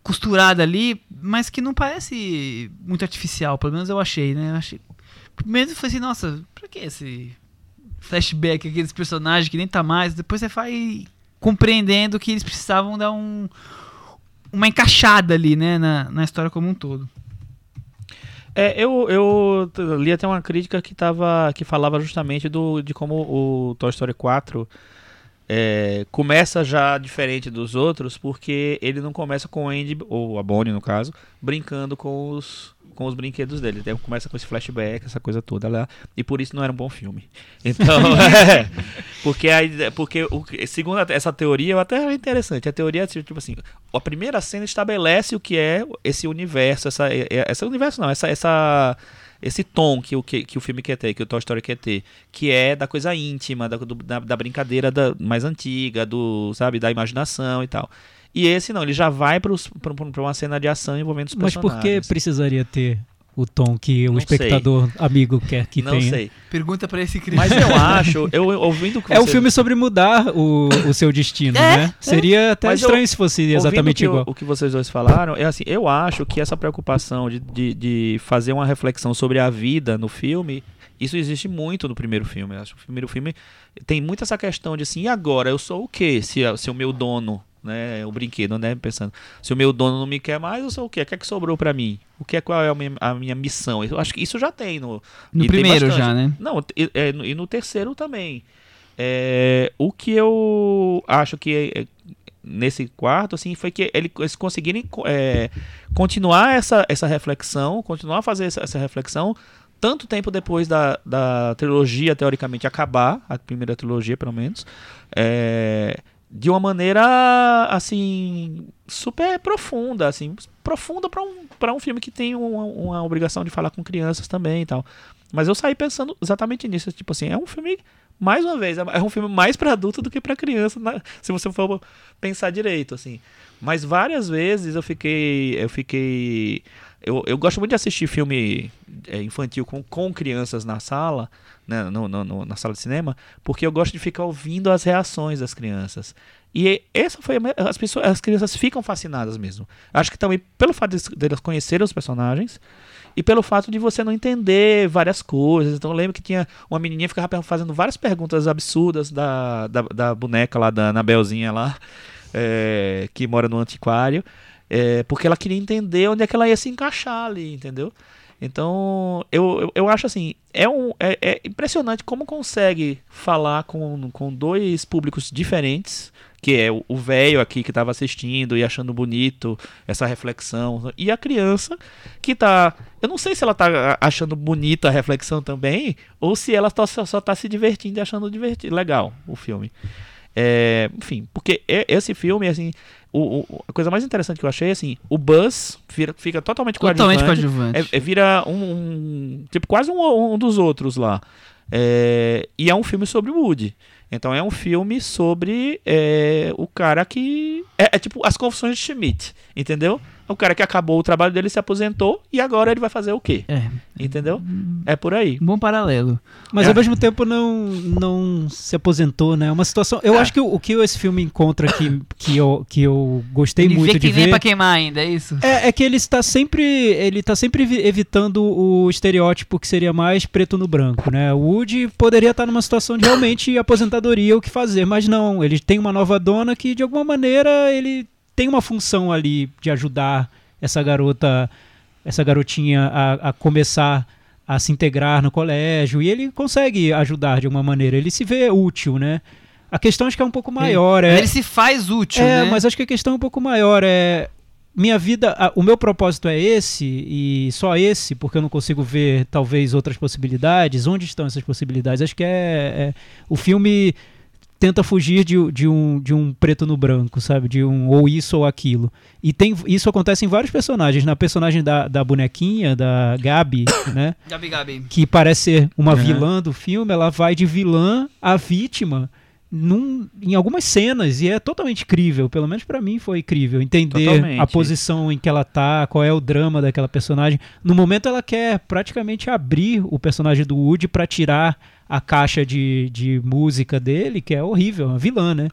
costurada ali, mas que não parece muito artificial, pelo menos eu achei, né? Eu achei Primeiro eu falei assim, nossa, pra que esse flashback, aqueles personagens que nem tá mais? Depois você vai compreendendo que eles precisavam dar um uma encaixada ali, né, na, na história como um todo. É, eu, eu li até uma crítica que, tava, que falava justamente do, de como o Toy Story 4 é, começa já diferente dos outros, porque ele não começa com o Andy, ou a Bonnie no caso, brincando com os, com os brinquedos dele. Ele começa com esse flashback, essa coisa toda lá, e por isso não era um bom filme. Então, é, porque, a, ide- porque o, segundo essa teoria, eu até achei interessante. A teoria é tipo assim: a primeira cena estabelece o que é esse universo, essa, é- é- esse universo não, essa, essa esse tom que o, que, que o filme quer ter, que o Toy Story quer ter, que é da coisa íntima, da, do- da, da brincadeira da, mais antiga, do, sabe, da imaginação e tal. E esse não, ele já vai para uma cena de ação envolvendo os Mas por que personagens. precisaria ter o tom que o Não espectador amigo quer que Não tenha? sei. Pergunta pra esse criança. Mas eu acho, eu eu ouvindo que É um você- filme sobre mudar o, o seu destino, É, né? Seria até Mas eu- estranho se fosse exatamente que o- igual. O, que vocês dois falaram, é assim, eu acho que essa preocupação de, de, de fazer uma reflexão sobre a vida no filme, isso existe muito no primeiro filme. Eu acho que o primeiro filme tem muito essa questão de assim, e agora eu sou o quê? Se, se o meu dono, né, o brinquedo, né, pensando, se o meu dono não me quer mais, eu sou o quê? O que é que sobrou pra mim? O que é qual é a minha, a minha missão? Eu acho que isso já tem no No tem primeiro já, né? Não, e, é, no- e no terceiro também. É, o que eu acho que é, nesse quarto, assim, foi que ele- eles conseguirem co- é, continuar essa, essa reflexão, continuar a fazer essa, essa reflexão, tanto tempo depois da, da trilogia, teoricamente, acabar, a primeira trilogia, pelo menos, é, de uma maneira, assim, super profunda, assim, profunda para um, pra um filme que tem uma, uma obrigação de falar com crianças também e tal. Mas eu saí pensando exatamente nisso, tipo assim, é um filme, mais uma vez, é um filme mais para adulto do que para criança, na- se você for pensar direito, assim. Mas várias vezes eu fiquei, eu fiquei, eu, eu gosto muito de assistir filme é, infantil com, com crianças na sala, né, no, no- no- na sala de cinema, porque eu gosto de ficar ouvindo as reações das crianças. E essa foi a as pessoas, as crianças ficam fascinadas mesmo. Acho que também pelo fato de- delas conhecerem os personagens e pelo fato de você não entender várias coisas. Então eu lembro que tinha uma menininha que ficava fazendo várias perguntas absurdas da, da, da boneca lá, da Anabelzinha lá, é, que mora no antiquário, é, porque ela queria entender onde é que ela ia se encaixar ali, entendeu? Então, eu, eu, eu acho assim, é, um, é, é impressionante como consegue falar com, com dois públicos diferentes, que é o velho aqui que estava assistindo e achando bonito essa reflexão, e a criança que tá. Eu não sei se ela tá achando bonita a reflexão também, ou se ela tá- só, tá se divertindo e achando divertido, legal o filme. É, enfim, porque esse filme, assim, o, o- a coisa mais interessante que eu achei, assim, o Buzz vira- fica totalmente Totalmente coadjuvante. coadjuvante. É, é- vira um, um- Tipo, quase um, um dos outros lá. É, e é um filme sobre o Woody. Então é um filme sobre é, o cara que. É, é tipo as confissões de Schmidt, entendeu? O cara que acabou o trabalho dele, se aposentou e agora ele vai fazer o quê? É, Entendeu? É por aí. um bom paralelo. Mas É. ao mesmo tempo não, não se aposentou, né? É uma situação. Eu É. acho que o, o que esse filme encontra que, que, eu, que eu gostei Ele muito vê de que nem ver. pra queimar ainda, é isso? É, é que ele está sempre. Ele está sempre evi- evitando o estereótipo que seria mais preto no branco, né? O Woody poderia estar numa situação de realmente aposentadoria o que fazer, mas não. Ele tem uma nova dona que, de alguma maneira, ele tem uma função ali de ajudar essa garota, essa garotinha a, a começar a se integrar no colégio. E ele consegue ajudar de alguma maneira. Ele se vê útil, né? A questão acho que é um pouco maior. Mas é... Ele se faz útil, É, né? mas acho que a questão é um pouco maior. É minha vida, a- o meu propósito é esse e só esse, porque eu não consigo ver talvez outras possibilidades. Onde estão essas possibilidades? Acho que é, é- o filme tenta fugir de, de um, de um preto no branco, sabe? De um ou isso ou aquilo. E tem isso acontece em vários personagens. Na personagem da, da bonequinha, da Gabi, né? Gabi, Gabi. que parece ser uma Uhum. vilã do filme, ela vai de vilã a vítima num- em algumas cenas e é totalmente crível, pelo menos pra mim foi incrível entender Totalmente. a posição em que ela tá, qual é o drama daquela personagem. No momento ela quer praticamente abrir o personagem do Woody pra tirar a caixa de, de música dele, que é horrível, é uma vilã, né?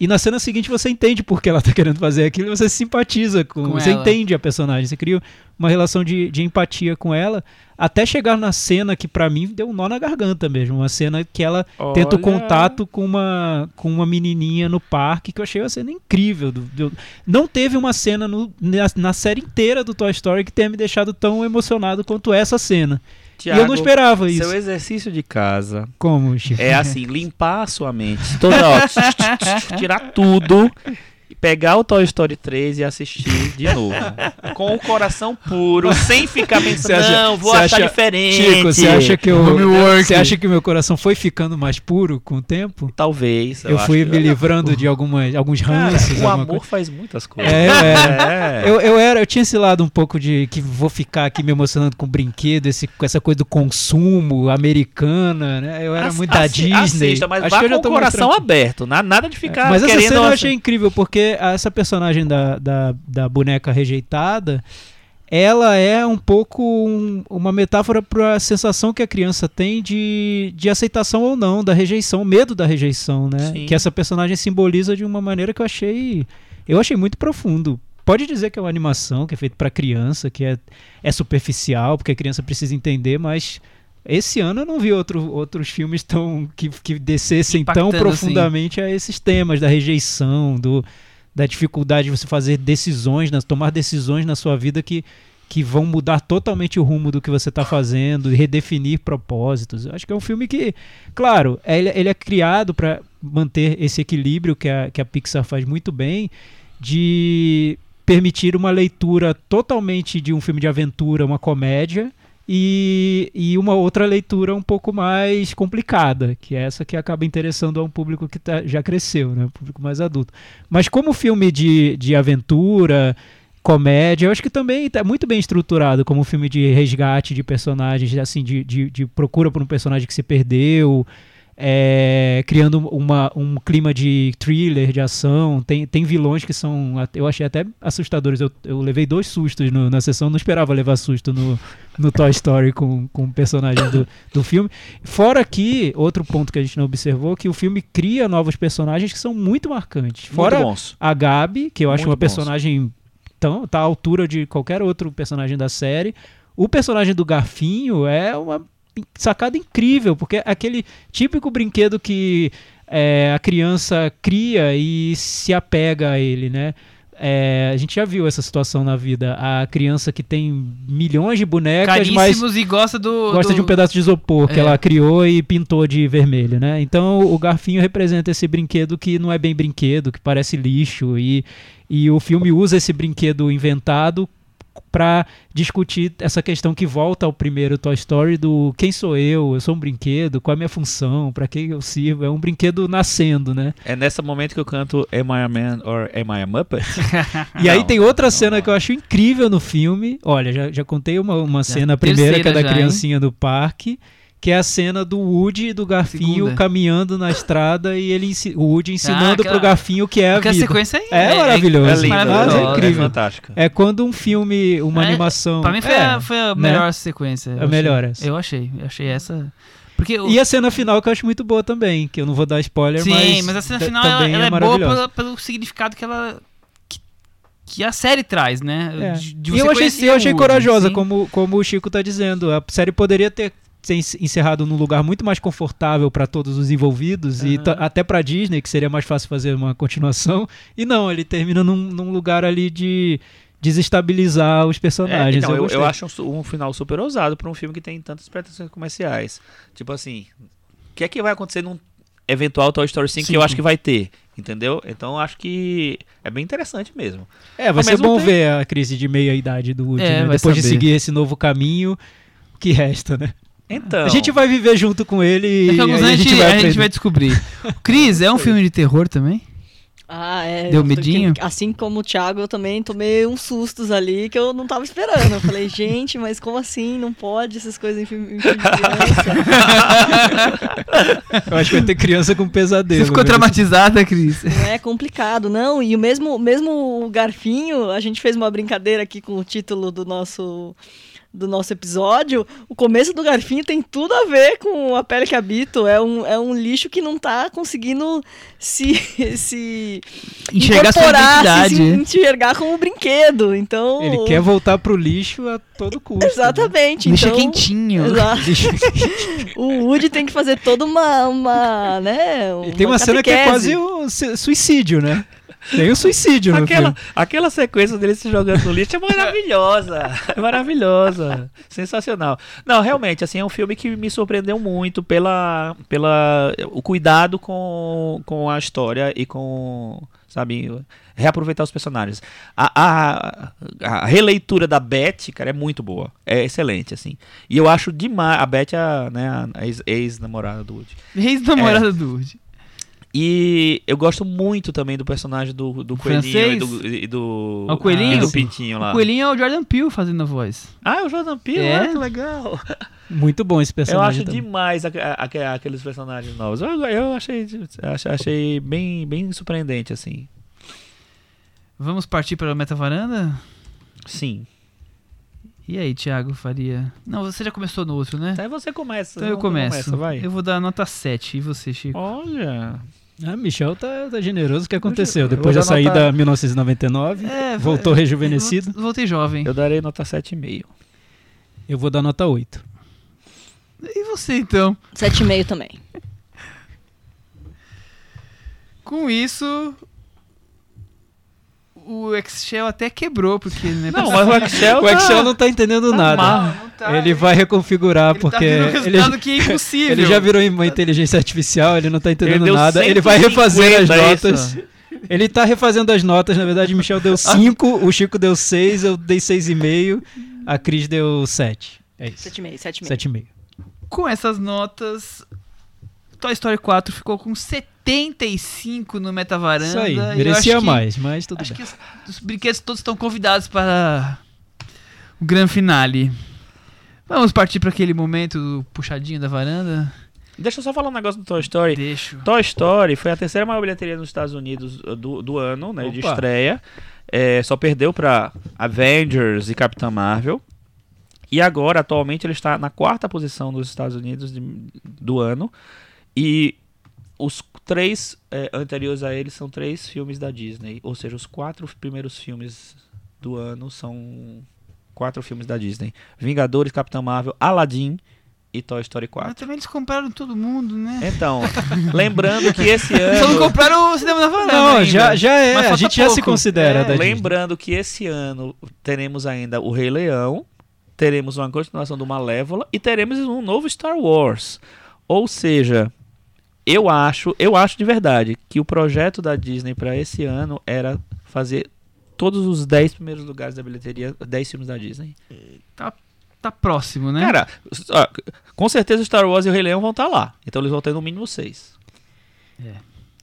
E na cena seguinte você entende por que ela tá querendo fazer aquilo, e você se simpatiza com, Com você ela. entende a personagem, você cria uma relação de, de empatia com ela, até chegar na cena que pra mim deu um nó na garganta mesmo, uma cena que ela tenta o Olha. contato com uma, com uma menininha no parque, que eu achei uma cena incrível. do- do- não teve uma cena no- na, na série inteira do Toy Story que tenha me deixado tão emocionado quanto essa cena. E eu não esperava isso. Seu exercício de casa Como, Chico? é assim, limpar a sua mente. Toda hora, tirar tudo pegar o Toy Story 3 e assistir de novo. Com o coração puro, sem ficar pensando, acha- não, vou achar acha- diferente. Chico, você acha que eu, você acha que meu coração foi ficando mais puro com o tempo? Talvez. Eu, acho fui me livrando de algumas, alguns Cara, ranços. o alguma amor faz muitas coisas. É, É. Eu, eu era, eu tinha esse lado um pouco de que vou ficar aqui me emocionando com brinquedo, esse, com essa coisa do consumo americana, né? Eu era Ass- muito da assi- Disney. Assista, mas Acho vá que eu já com tô o coração aberto. na- Nada de ficar Mas essa cena eu assim- achei incrível, porque essa personagem da, da, da boneca rejeitada, ela é um pouco um- uma metáfora para a sensação que a criança tem de, de aceitação ou não, da rejeição, medo da rejeição, né? Sim. Que essa personagem simboliza de uma maneira que eu achei, eu achei muito profundo. Pode dizer que é uma animação que é feita para criança, que é, é superficial, porque a criança precisa entender, mas esse ano eu não vi outro, outros filmes tão que, que descessem tão Impactando, assim. profundamente a esses temas da rejeição, do, da dificuldade de você fazer decisões, nas- tomar decisões na sua vida que, que vão mudar totalmente o rumo do que você está fazendo redefinir propósitos. Eu acho que é um filme que, claro, é- ele, ele é criado para manter esse equilíbrio que a, que a Pixar faz muito bem de permitir uma leitura totalmente de um filme de aventura, uma comédia, e, e uma outra leitura um pouco mais complicada, que é essa que acaba interessando a um público que tá- já cresceu, né? um público mais adulto. Mas como filme de, de aventura, comédia, eu acho que também está muito bem estruturado como filme de resgate de personagens, assim, de, de, de procura por um personagem que se perdeu, é, criando uma, um clima de thriller, de ação. Tem, tem vilões que são, eu achei até assustadores. Eu, eu levei dois sustos no- na sessão, não esperava levar susto no, no Toy Story com, com o personagem do, do filme. Fora que, outro ponto que a gente não observou, que o filme cria novos personagens que são muito marcantes. Fora Muito a Gabi, que eu acho Muito uma personagem tão, tá à altura de qualquer outro personagem da série. O personagem do Garfinho é uma sacada incrível, porque é aquele típico brinquedo que é, a criança cria e se apega a ele, né? É, a gente já viu essa situação na vida. A criança que tem milhões de bonecas, mas Caríssimos e gosta do. gosta do- de um pedaço de isopor que É. ela criou e pintou de vermelho, né? Então o garfinho representa esse brinquedo que não é bem brinquedo, que parece lixo e, e o filme usa esse brinquedo inventado para discutir essa questão que volta ao primeiro Toy Story do quem sou eu, eu sou um brinquedo, qual é a minha função, para que eu sirvo? É um brinquedo nascendo, né? É nesse momento que eu canto Am I a Man or Am I a Muppet? E aí Não, tem outra não, cena não. que eu acho incrível no filme. Olha, já, já contei uma, uma cena primeira, que é da já, hein? criancinha do parque, que é a cena do Woody e do Garfinho Segunda. caminhando na estrada e ele o Woody ensinando aquela- pro Garfinho o que é a Porque a vida. sequência É maravilhoso. É lindo, maravilhoso. é, É é incrível. fantástica. É quando um filme, uma É, animação. Pra mim foi, é, a, foi a né? melhor sequência. eu A melhor achei. essa. Eu achei. Eu achei essa. Porque o- E a cena final que eu acho muito boa também, que eu não vou dar spoiler, Sim, mas, mas, a cena final ela, ela é, é, boa pela- pelo significado que ela. Que, a série traz, né? É. De- de E eu achei, eu achei corajosa, sim. como, como o Chico tá dizendo. A série poderia ter ser en- encerrado num lugar muito mais confortável para todos os envolvidos e Aham. ta- até para Disney, que seria mais fácil fazer uma continuação. E não, ele termina num, num lugar ali de desestabilizar os É, personagens. então, eu, gostei. eu acho um, um final super ousado pra um filme que tem tantas pretensões comerciais. Tipo assim, o que é que vai acontecer num eventual Toy Story 5 que eu acho que vai ter? Entendeu? Então eu acho que é bem interessante mesmo. É, vai Ao ser bom tempo- ver a crise de meia-idade do Woody, É, né? Depois de saber. seguir esse novo caminho, o que resta, né? Então. A gente vai viver junto com ele e Daqui a alguns aí anos a gente vai a gente vai descobrir. Cris, é um filme de terror também? Ah, é. Deu medinho? Assim como o Thiago, eu também tomei uns sustos ali que eu não tava esperando. Eu falei, gente, mas como assim? Não pode essas coisas em filme, em filme de criança. Eu acho que vai ter criança com pesadelo. Você ficou mesmo. traumatizada, Cris? Não é complicado, não. E o mesmo, mesmo o Garfinho, a gente fez uma brincadeira aqui com o título do nosso do nosso episódio, o começo do Garfinho tem tudo a ver com a pele que habito. É um, é um lixo que não tá conseguindo se, se Enxergar sua incorporar, se, identidade. se enxergar como brinquedo. Então. Ele quer voltar pro lixo a todo custo. né? Exatamente. Deixa então, quentinho. Exato. Lixo- O Woody tem que fazer toda uma, uma né, E tem uma cena que é quase um su- suicídio, né? Tem o suicídio no Aquela, filme. aquela sequência dele se jogando no lixo é maravilhosa. É maravilhosa. Sensacional. Não, realmente, assim, é um filme que me surpreendeu muito pela, pela o cuidado com, com a história e com, sabe, reaproveitar os personagens. A, a, a releitura da Beth, cara, é muito boa. É excelente, assim. E eu acho demais. A Beth é a, né, a ex- ex-namorada do Woody. Ex-namorada É. do Woody. E eu gosto muito também do personagem do, do Coelhinho e do, e do. Ah, o Coelhinho? E do Pintinho lá. O Coelhinho é o Jordan Peele fazendo a voz. Ah, é o Jordan Peele, É? ah, que legal. Muito bom esse Eu personagem acho também. demais a- a- a- aqueles personagens novos. Eu, eu achei, achei, achei bem, bem surpreendente, assim. Vamos partir para a metavaranda? Sim. E aí, Thiago Faria? Não, você já começou no outro, né? Aí você começa. Então eu começo. começa, vai. Eu vou dar nota 7. E você, Chico? Olha. Ah, Michel tá, tá generoso. O que aconteceu? Eu Depois da saída nota- 1999, É, voltou rejuvenescido. Vol- Voltei jovem. Eu darei nota 7,5. Eu vou dar nota 8. E você, então? 7,5 também. Com isso, o Excel até quebrou, porque... Né, Não, mas o Excel. O tá- Excel não tá entendendo nada. mal. não tá. Ele vai reconfigurar Ele porque tá vendo um ele, que é impossível. ele já virou uma inteligência artificial, ele não tá entendendo deu nada. Ele vai refazer as 150, é notas. Ele tá refazendo as notas. Na verdade, o Michel deu 5, o Chico deu 6, eu dei 6,5, a Cris deu 7. É isso. 7,5, 7,5. 7,5. Com essas notas, Toy Story 4 ficou com 75 no Metavaranda. Isso aí, merecia acho que- mais, mas tudo Acho bem. que os, os brinquedos todos estão convidados para o grande finale. Vamos partir para aquele momento do puxadinho da varanda? Deixa eu só falar um negócio do Toy Story. Deixo. Toy Story foi a terceira maior bilheteria nos Estados Unidos uh, do, do ano, né, de estreia. É, só perdeu para Avengers e Capitã Marvel. E agora, atualmente, ele está na quarta posição nos Estados Unidos de- do ano. E os três é, anteriores a ele são três filmes da Disney. Ou seja, os quatro primeiros filmes do ano são quatro filmes da Disney: Vingadores, Capitã Marvel, Aladdin e Toy Story 4. Mas também eles compraram todo mundo, né? Então, lembrando que esse Só não ano. compraram o cinema da varanda Não, ainda. já, já é. Mas A gente já se pouco. considera É, da Disney. Lembrando que esse ano teremos ainda o Rei Leão, teremos uma continuação do Malévola e teremos um novo Star Wars. Ou seja, eu acho, eu acho de verdade que o projeto da Disney para esse ano era fazer todos os 10 primeiros lugares da bilheteria, 10 filmes da Disney. Tá próximo, né? Cara, com certeza o Star Wars e o Rei Leão vão estar lá. Então eles vão ter no mínimo 6.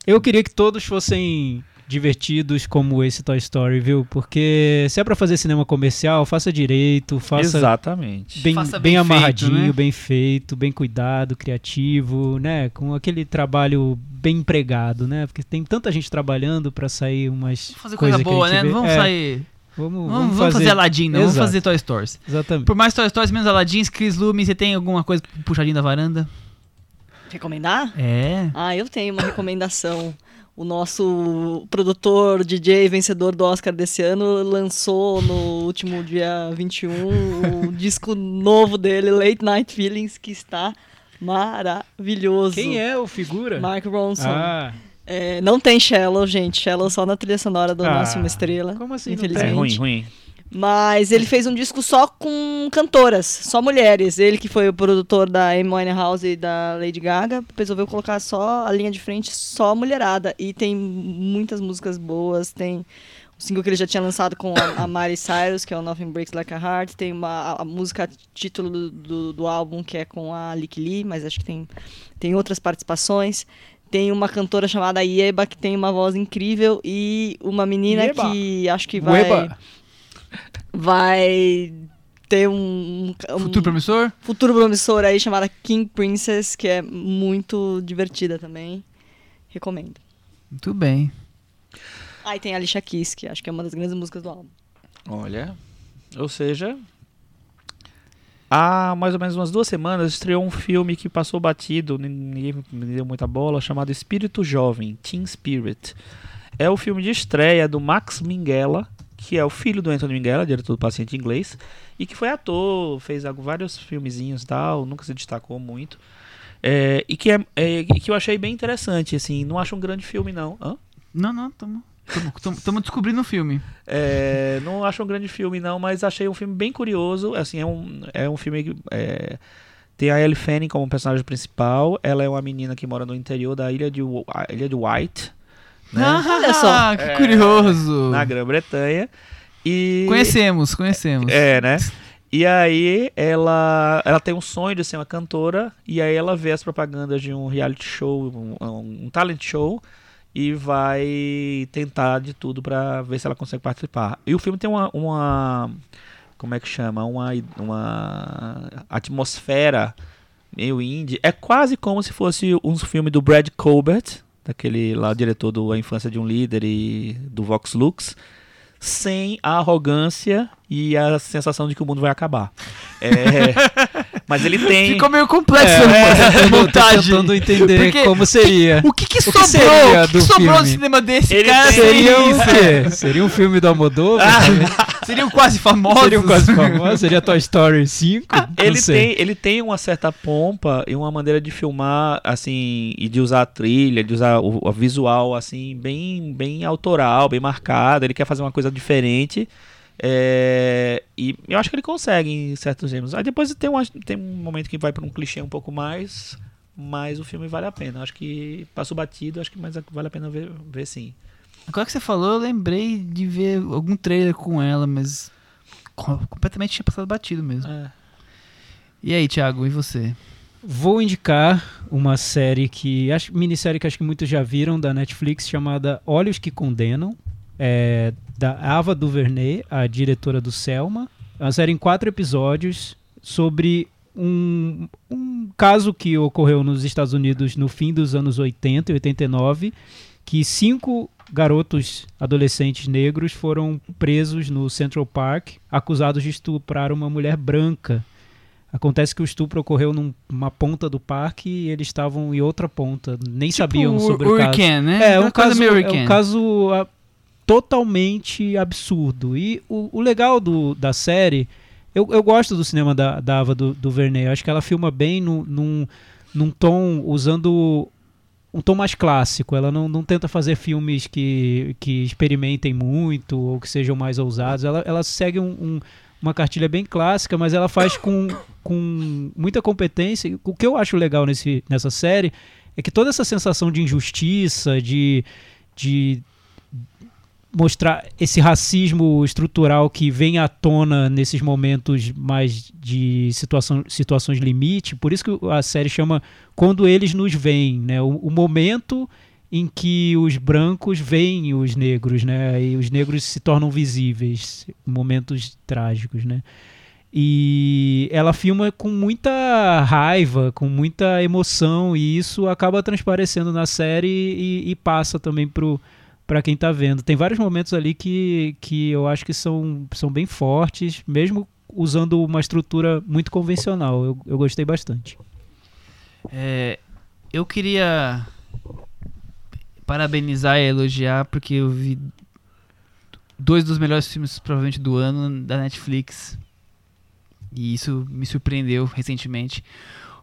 Eu queria que todos fossem divertidos como esse Toy Story, viu? Porque se é pra fazer cinema comercial, faça direito, faça Exatamente. bem, Faça bem bem amarradinho, feito, né? bem feito, bem cuidado, criativo, né? Com aquele trabalho bem empregado, né? Porque tem tanta gente trabalhando pra sair umas Vamos fazer coisa boa, né? vê. Não vamos É, sair. Vamos, Vamos, vamos fazer, Aladdin, não. Vamos fazer Toy Stories. Exatamente. Por mais Toy Stories, menos Aladdin, Chris Lume, você tem alguma coisa pro puxadinho da varanda? Recomendar? É. Ah, eu tenho uma recomendação. O nosso produtor, DJ, vencedor do Oscar desse ano, lançou no último dia 21 o disco novo dele, Late Night Feelings, que está maravilhoso. Quem é o figura? Mark Ronson. Ah, É, não tem Shallow, gente. Shallow só na trilha sonora do Ah, Nasce Uma Estrela. como assim não tem? É Infelizmente. ruim, ruim. Mas ele fez um disco só com cantoras, só mulheres. Ele que foi o produtor da Amy Winehouse e da Lady Gaga, resolveu colocar só a linha de frente, só mulherada. E tem muitas músicas boas, tem o single que ele já tinha lançado com a, a Miley Cyrus, que é o Nothing Breaks Like a Heart. Tem uma, a, a música título do, do, do álbum, que é com a Lick Lee, mas acho que tem, tem outras participações. Tem uma cantora chamada Yeba, que tem uma voz incrível, e uma menina Yeba. que acho que vai Ueba. Vai ter um, um Futuro promissor? futuro promissor aí chamada King Princess, que é muito divertida também. Recomendo. Muito bem. Aí tem a Alicia Keys, que acho que é uma das grandes músicas do álbum. Olha, ou seja, há mais ou menos umas duas semanas estreou um filme que passou batido, ninguém me deu muita bola, chamado Espírito Jovem, Teen Spirit. É o filme de estreia do Max Minghella, que é o filho do Anthony Minghella, diretor do Paciente Inglês, e que foi ator, fez vários filmezinhos e tal, nunca se destacou muito. É, e que, é, é, que eu achei bem interessante, assim, não acho um grande filme não. Hã? Não, não, tamo. Estamos descobrindo o filme. É, não acho um grande filme, não, mas achei um filme bem curioso. Assim, é um, é um filme que. É, tem a Ellie Fanning como personagem principal. Ela é uma menina que mora no interior da ilha de, ilha de White. Né? Olha só. que É, curioso. Na Grã-Bretanha. E. Conhecemos, conhecemos. É, né? E aí ela, ela tem um sonho de ser uma cantora e aí ela vê as propagandas de um reality show, um, um talent show e vai tentar de tudo pra ver se ela consegue participar. E o filme tem uma, uma como é que chama, uma, uma atmosfera meio indie. É quase como se fosse um filme do Brad Colbert, daquele lá diretor do A Infância de um Líder e do Vox Lux sem a arrogância e a sensação de que o mundo vai acabar. É, mas ele tem. Ficou meio complexo É, eu tô montagem. tentando entender Porque- como seria. O que, que que sobrou? O que, do que sobrou filme? do cinema desse Ele cara? Seria um? Seria um filme do Almodóvar? Seriam quase famosos. Seria um quase famoso? Seria Toy Story 5? Não Ele tem, ele tem uma certa pompa e uma maneira de filmar, assim, e de usar a trilha, de usar o, o visual, assim, bem, bem autoral, bem marcado. Ele quer fazer uma coisa diferente. é, e eu acho que ele consegue em certos gêneros. Aí depois tem, uma, tem um momento que vai para um clichê um pouco mais, mas o filme vale a pena. Acho que passou batido, acho que mais vale a pena ver, ver sim. Agora que você falou, eu lembrei de ver algum trailer com ela, mas co- completamente tinha passado batido mesmo. É. E aí, Thiago, e você? Vou indicar uma série que. Acho, minissérie que acho que muitos já viram da Netflix, chamada Olhos que Condenam. É, da Ava DuVernay, a diretora do Selma. É uma série em quatro episódios sobre um, um caso que ocorreu nos Estados Unidos no fim dos anos 80 e 89, que cinco garotos adolescentes negros foram presos no Central Park, acusados de estuprar uma mulher branca. Acontece que o estupro ocorreu num- numa ponta do parque e eles estavam em outra ponta, nem sabiam Tipo, sobre o caso. Hurricane, né? É, Uma um caso, é um caso ah, totalmente absurdo. E o, o legal do, da série, eu, eu gosto do cinema da, da Ava do, do Verney. Eu acho que ela filma bem no, num, num tom, usando um tom mais clássico. Ela não, não tenta fazer filmes que, que experimentem muito ou que sejam mais ousados. Ela, ela segue um- um- uma cartilha bem clássica, mas ela faz com, com muita competência. O que eu acho legal nesse, nessa série é que toda essa sensação de injustiça, de, de mostrar esse racismo estrutural que vem à tona nesses momentos mais de situação, situações limite, por isso que a série chama Quando Eles Nos Veem, né? o, o momento em que os brancos veem os negros, né? E os negros se tornam visíveis, momentos trágicos, né? E ela filma com muita raiva, com muita emoção, e isso acaba transparecendo na série e, e passa também pro para quem tá vendo. Tem vários momentos ali que, que eu acho que são, são bem fortes, mesmo usando uma estrutura muito convencional. Eu, eu gostei bastante. É, eu queria parabenizar e elogiar porque eu vi dois dos melhores filmes provavelmente do ano da Netflix e isso me surpreendeu recentemente.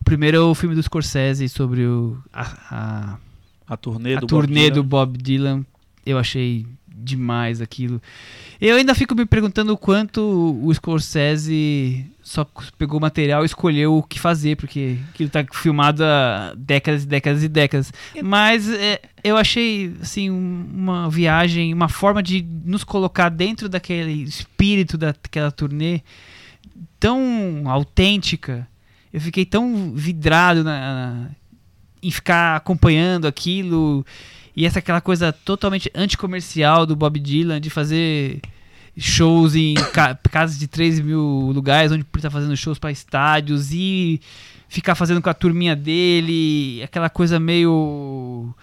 O primeiro é o filme do Scorsese sobre o, a, A turnê a, a do turnê Bob do. Bob Dylan. Eu achei demais aquilo. Eu ainda fico me perguntando o quanto o Scorsese só pegou material e escolheu o que fazer, porque aquilo tá filmado há décadas e décadas e décadas. Mas é, eu achei assim um- uma viagem, uma forma de nos colocar dentro daquele espírito daquela turnê tão autêntica. Eu fiquei tão vidrado na, na- em ficar acompanhando aquilo e essa aquela coisa totalmente anticomercial do Bob Dylan de fazer shows em ca- casas de 3 mil lugares, onde ele tá fazendo shows para estádios e ficar fazendo com a turminha dele, aquela coisa meio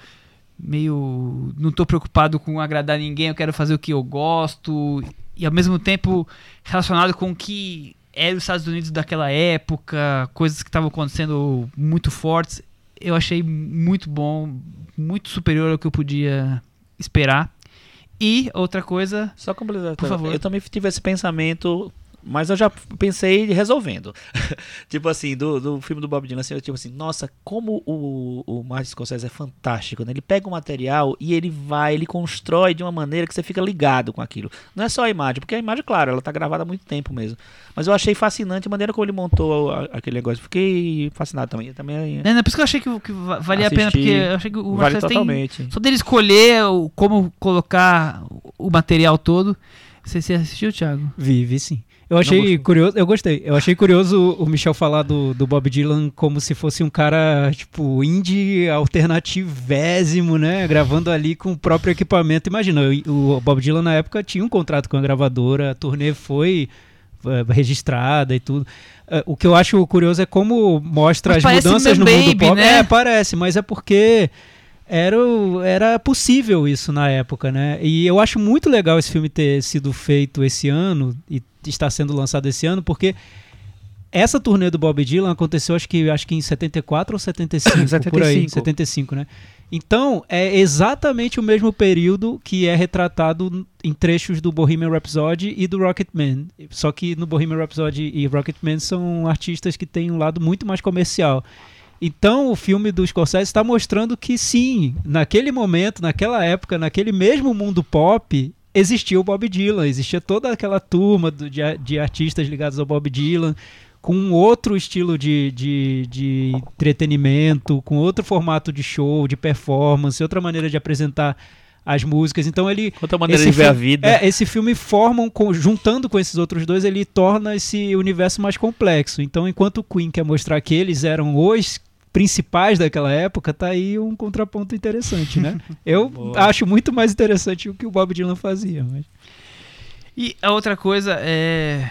meio não tô preocupado com agradar ninguém, eu quero fazer o que eu gosto e ao mesmo tempo relacionado com o que era os Estados Unidos daquela época, coisas que estavam acontecendo muito fortes. Eu achei muito bom, muito superior ao que eu podia esperar. E outra coisa, Só completar, Por favor. Eu também tive esse pensamento Mas eu já pensei resolvendo. tipo assim, do, do filme do Bob Dylan, assim, eu tipo assim, nossa, como o, o Martin Scorsese é fantástico, né? Ele pega o material e ele vai, ele constrói de uma maneira que você fica ligado com aquilo. Não é só a imagem, porque a imagem, claro, ela tá gravada há muito tempo mesmo. Mas eu achei fascinante a maneira como ele montou a- aquele negócio. Fiquei fascinado também. também É, não, por isso que eu achei que, que va- valia a pena, porque eu achei que o vale Marcelo tem. totalmente. Só dele escolher o- como colocar o material todo. Você, você assistiu, Thiago? Vi, vi sim. Eu achei curioso, eu gostei. Eu achei curioso o Michel falar do, do Bob Dylan como se fosse um cara, tipo, indie alternativésimo, né? Gravando ali com o próprio equipamento. Imagina, o Bob Dylan na época tinha um contrato com a gravadora, a turnê foi eh, registrada e tudo. Eh, o que eu acho curioso é como mostra Mas as mudanças no mundo baby, pop. né? É, parece, mas é porque era, era possível isso na época, né? E eu acho muito legal esse filme ter sido feito esse ano e estar sendo lançado esse ano, porque essa turnê do Bob Dylan aconteceu acho que, acho que em 74 ou 75, por aí, 75. 75, né? Então, é exatamente o mesmo período que é retratado em trechos do Bohemian Rhapsody e do Rocketman. Só que no Bohemian Rhapsody e Rocketman são artistas que têm um lado muito mais comercial. Então, o filme do Scorsese está mostrando que sim, naquele momento, naquela época, naquele mesmo mundo pop, existia o Bob Dylan, existia toda aquela turma do- de, de artistas ligados ao Bob Dylan, com outro estilo de, de, de entretenimento, com outro formato de show, de performance, outra maneira de apresentar as músicas. Então ele Outra maneira de ver a vida. É, esse filme forma, um, juntando com esses outros dois, ele torna esse universo mais complexo. Então, enquanto o Queen quer mostrar que eles eram os principais daquela época, tá aí um contraponto interessante, né? Eu acho muito mais interessante o que o Bob Dylan fazia. Mas... E a outra coisa é.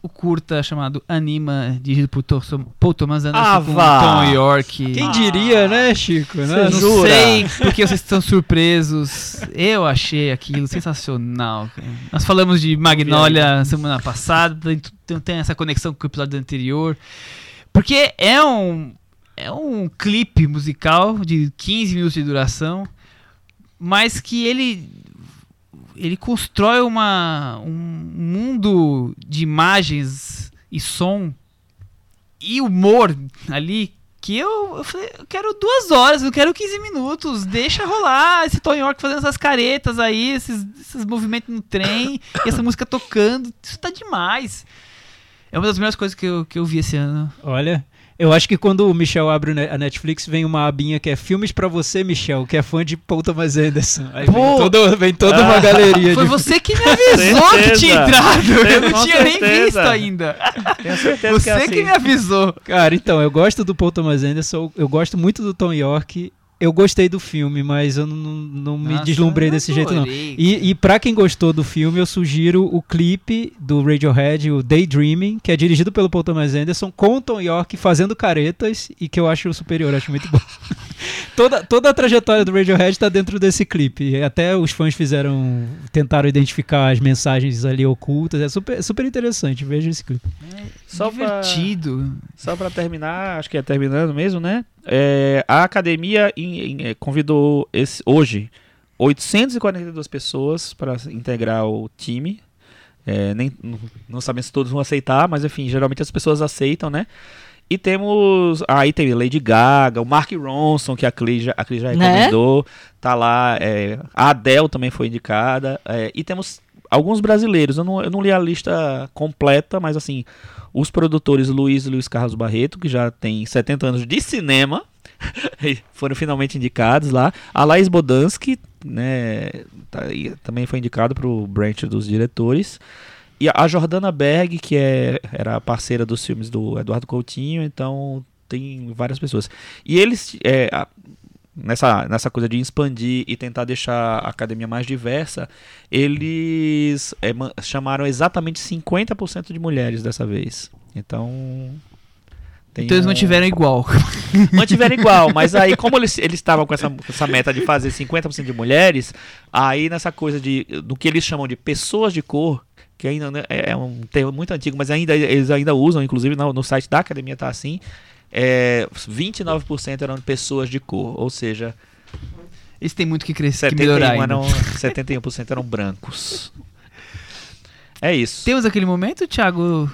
O curta chamado Anima, dirigido por Paul Thomas Anderson Ah, com vá. Tom York. Quem diria, né, Chico? Né? Eu não Jura? sei porque vocês estão surpresos. Eu achei aquilo sensacional. Nós falamos de Magnolia semana passada, tem essa conexão com o episódio anterior. Porque é um é um clipe musical de 15 minutos de duração, mas que ele ele constrói uma um mundo de imagens e som e humor ali que eu, eu falei, eu quero duas horas, eu quero 15 minutos, deixa rolar esse Tony York fazendo essas caretas aí, esses, esses movimentos no trem, e essa música tocando, isso tá demais. É uma das melhores coisas que eu, que eu vi esse ano. Olha, eu acho que quando o Michel abre a Netflix, vem uma abinha que é Filmes pra você, Michel, que é fã de Paul Thomas Anderson. Aí vem, todo- vem toda uma galeria Foi de... você que me avisou que tinha entrado, eu não tinha nem certeza. visto ainda. Tenho certeza Você que é que assim. me avisou. Cara, então, eu gosto do Paul Thomas Anderson, eu gosto muito do Tom York, eu gostei do filme, mas eu não, não me Nossa, deslumbrei desse jeito, não. E, e pra quem gostou do filme, eu sugiro o clipe do Radiohead, o Daydreaming, que é dirigido pelo Paul Thomas Anderson, com o Tom York fazendo caretas e que eu acho superior, acho muito bom. toda, toda a trajetória do Radiohead tá dentro desse clipe. E Até os fãs fizeram, tentaram identificar as mensagens ali ocultas. É super, super interessante, veja esse clipe. Só pra- Divertido. Só pra terminar, acho que é terminando mesmo, né? É, a academia em- em- é, convidou esse, hoje 842 pessoas para integrar o time. É, nem, não, não sabemos se todos vão aceitar, mas enfim, geralmente as pessoas aceitam, né? E temos. Aí tem Lady Gaga, o Mark Ronson, que a Cris já, a Cris já Né? recomendou. Tá lá. é, a Adele também foi indicada. é, e temos alguns brasileiros. Eu não, eu não li a lista completa, mas assim, os produtores Luiz e Luiz Carlos Barreto, que já tem 70 anos de cinema, foram finalmente indicados lá. A Laís Bodansky, né, tá também foi indicado para o branch dos diretores. E a Jordana Berg, que é, era parceira dos filmes do Eduardo Coutinho, então tem várias pessoas. E eles, é, nessa, nessa coisa de expandir e tentar deixar a academia mais diversa, eles é, ma- chamaram exatamente 50% de mulheres dessa vez. Então. Então eles um- mantiveram igual. mantiveram igual, mas aí como eles estavam com essa, essa meta de fazer 50% de mulheres, aí nessa coisa de do que eles chamam de pessoas de cor, que ainda né, é um termo muito antigo, mas ainda eles ainda usam, inclusive no, no site da academia tá assim, é, 29% eram pessoas de cor, ou seja, Eles têm muito que crescer, que melhorar 71 ainda. eram 71% eram brancos. É isso. Temos aquele momento, Thiago,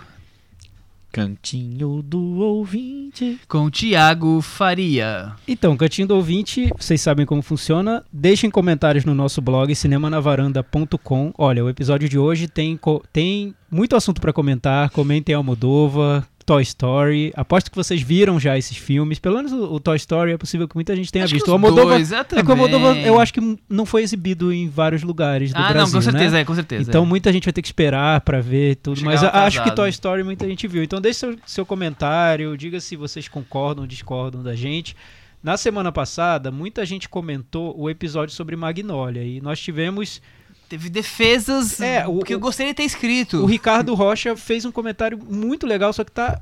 Cantinho do ouvinte. com o Thiago Faria. Então, Cantinho do Ouvinte, vocês sabem como funciona. Deixem comentários no nosso blog cinemanavaranda.com. Olha, o episódio de hoje tem, tem muito assunto pra comentar. Comentem Almodova, Toy Story. Aposto que vocês viram já esses filmes. Pelo menos o, o Toy Story é possível que muita gente tenha Acho visto. O os Almodova, dois, é, é que o Almodova também. eu acho que não foi exibido em vários lugares do Ah, Brasil, não, com certeza, né? é, com certeza. Então é. muita gente vai ter que esperar pra ver tudo, mas Chegava a- acho que. Toy Story muita gente viu. Então deixe seu, seu comentário, diga se vocês concordam ou discordam da gente. Na semana passada, muita gente comentou o episódio sobre Magnolia e nós tivemos Teve defesas É, o- que eu gostaria de ter escrito. o Ricardo Rocha fez um comentário muito legal, só que tá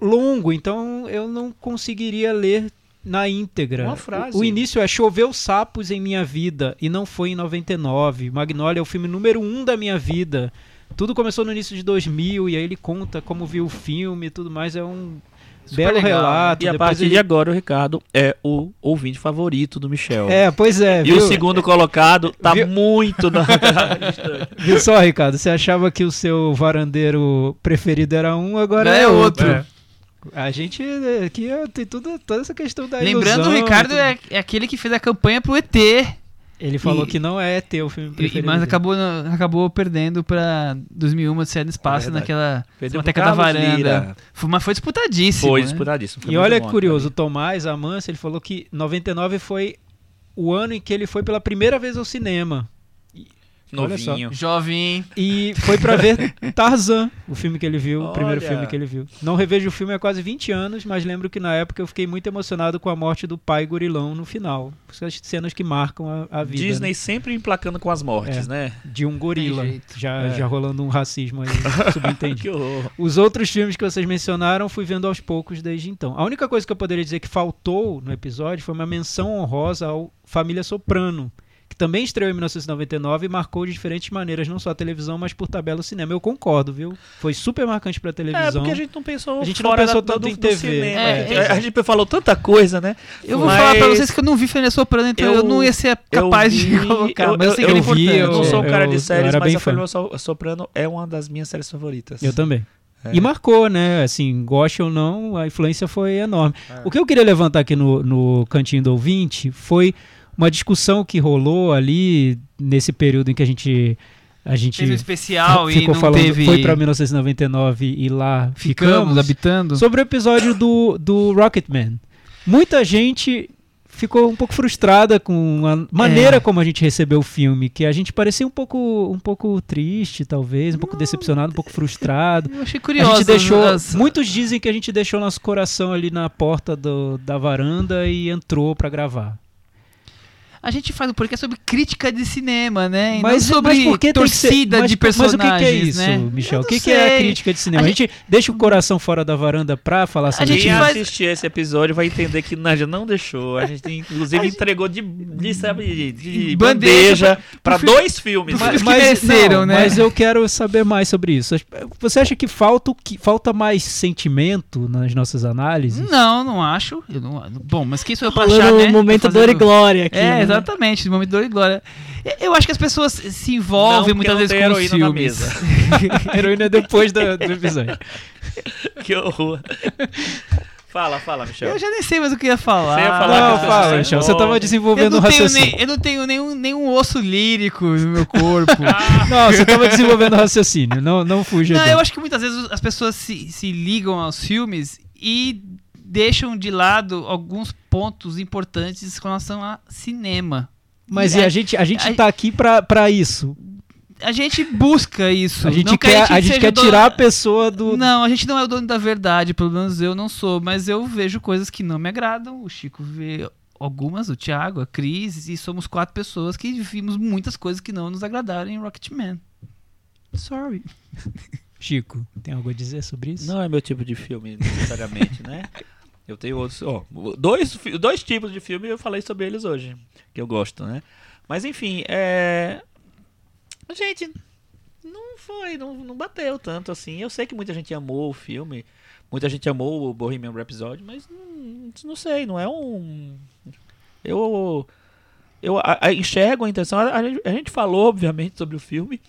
longo, então eu não conseguiria ler na íntegra. Uma frase. O, o início é choveu sapos em minha vida e não foi em 99. Magnolia é o filme número um da minha vida. Tudo começou no início de 2000 e aí ele conta como viu o filme e tudo mais. É um Super belo legal, relato. E a partir ele- de agora, o Ricardo é o ouvinte favorito do Michel. É, pois é. E viu? o segundo colocado tá Viu? muito na. Viu só, Ricardo? Você achava que o seu varandeiro preferido era um, agora Não é, é outro. outro. A gente é, aqui tem tudo, toda essa questão da Lembrando, ilusão, o Ricardo é, é aquele que fez a campanha pro ET. Ele falou e- que não é teu filme preferido. mas acabou, no- acabou perdendo pra 2001 Odisseia do Espaço verdade. naquela Biblioteca da Varanda. Lira. Foi, mas foi disputadíssimo. Foi né? disputadíssimo. foi E olha que curioso, o Tomás Amância, ele falou que 99 foi o ano em que ele foi pela primeira vez ao cinema. Olha. Novinho. Jovem. E foi pra ver Tarzan, o filme que ele viu, o primeiro Olha. filme que ele viu. Não revejo o filme há quase 20 anos, mas lembro que na época eu fiquei muito emocionado com a morte do pai gorilão no final. Essas cenas que marcam a, a vida Disney né? sempre emplacando com as mortes, É. né? de um gorila. Já, É. já rolando um racismo aí subentendido. Que horror. Os outros filmes que vocês mencionaram, fui vendo aos poucos desde então. A única coisa que eu poderia dizer que faltou no episódio foi uma menção honrosa ao Família Soprano, também estreou em 1999 e marcou de diferentes maneiras, não só a televisão, mas por tabela o cinema. Eu concordo, viu? Foi super marcante pra É, televisão. porque a gente não pensou A gente não pensou da- tanto do, em TV. cinema. É, a, a gente falou tanta coisa, né? Eu vou Mas falar pra vocês que eu não vi Família Soprano, então eu, eu- não ia ser capaz vi- de colocar. eu- mas eu sei que eu- ele é eu vi, importante. Eu não sou um cara eu de séries, mas bem a So- Soprano é uma das minhas séries favoritas. Eu também. É. E marcou, né? Assim, goste ou não, a influência foi enorme. É. O que eu queria levantar aqui no, no cantinho do ouvinte foi uma discussão que rolou ali nesse período em que a gente a gente Fez um especial e não falando, teve... foi pra 1999 e lá Ficamos ficamos, habitando. sobre o episódio do, do Rocketman. Muita gente ficou um pouco frustrada com a maneira É. como a gente recebeu o filme, que a gente parecia um pouco um pouco triste, talvez, um pouco decepcionado, um pouco frustrado. Eu achei A curioso. gente deixou. as- Muitos dizem que a gente deixou nosso coração ali na porta do- da varanda e entrou pra gravar. A gente faz um podcast sobre crítica de cinema, né? E Mas, não sobre mas por que que ser- torcida mas, de mas o personagens, que, que é isso, né? Michel? O que, que é a sei. crítica de cinema? A A gente deixa o coração fora da varanda pra falar A sobre gente Quem filme? faz- assistir esse episódio vai entender que Nádia não deixou. A gente, inclusive, entregou de, de, sabe, de, de Bandeja bandeja pra pro dois filmes. pro filmes que mereceram, não, né? Mas eu quero saber mais sobre isso. Você acha que falta, o que, falta mais sentimento nas nossas análises? Não, não acho. Eu não- bom, mas quem sou eu pra Falando achar, né? momento dor e glória aqui. É, né? Exatamente, no momento dor e glória. Eu acho que as pessoas se envolvem Não, muitas vezes com heroína na filmes. mesa. A heroína é depois do, do episódio. que horror. Fala, fala, Michel. Eu já nem sei mais o que ia falar. Você ia falar Não, fala, Michel. Você tava desenvolvendo um raciocínio. nem, eu não tenho nenhum, nenhum osso lírico no meu corpo. Não, você tava desenvolvendo raciocínio. Não, não fuja. Não, dele. eu acho que muitas vezes as pessoas se, se ligam aos filmes e deixam de lado alguns pontos importantes com relação a cinema. Mas E a- a gente, a gente a- tá aqui pra, pra isso. A gente busca isso. A gente não que quer, a gente quer dono- tirar a pessoa do. Não, a gente não é o dono da verdade, pelo menos eu não sou, mas eu vejo coisas que não me agradam. O Chico vê algumas, o Thiago, a Cris, e somos quatro pessoas que vimos muitas coisas que não nos agradaram em Rocketman. Sorry. Chico, tem algo a dizer sobre isso? Não é meu tipo de filme, necessariamente, né? Eu tenho outros. Ó, dois, dois tipos de filme eu falei sobre eles hoje, que eu gosto, né? Mas enfim, é. Gente, não foi, não, não bateu tanto assim. Eu sei que muita gente amou o filme, muita gente amou o Bohemian Rhapsody, mas não, não sei, não é um. Eu. Eu a- a- enxergo a intenção. A, a gente- falou, obviamente, sobre o filme.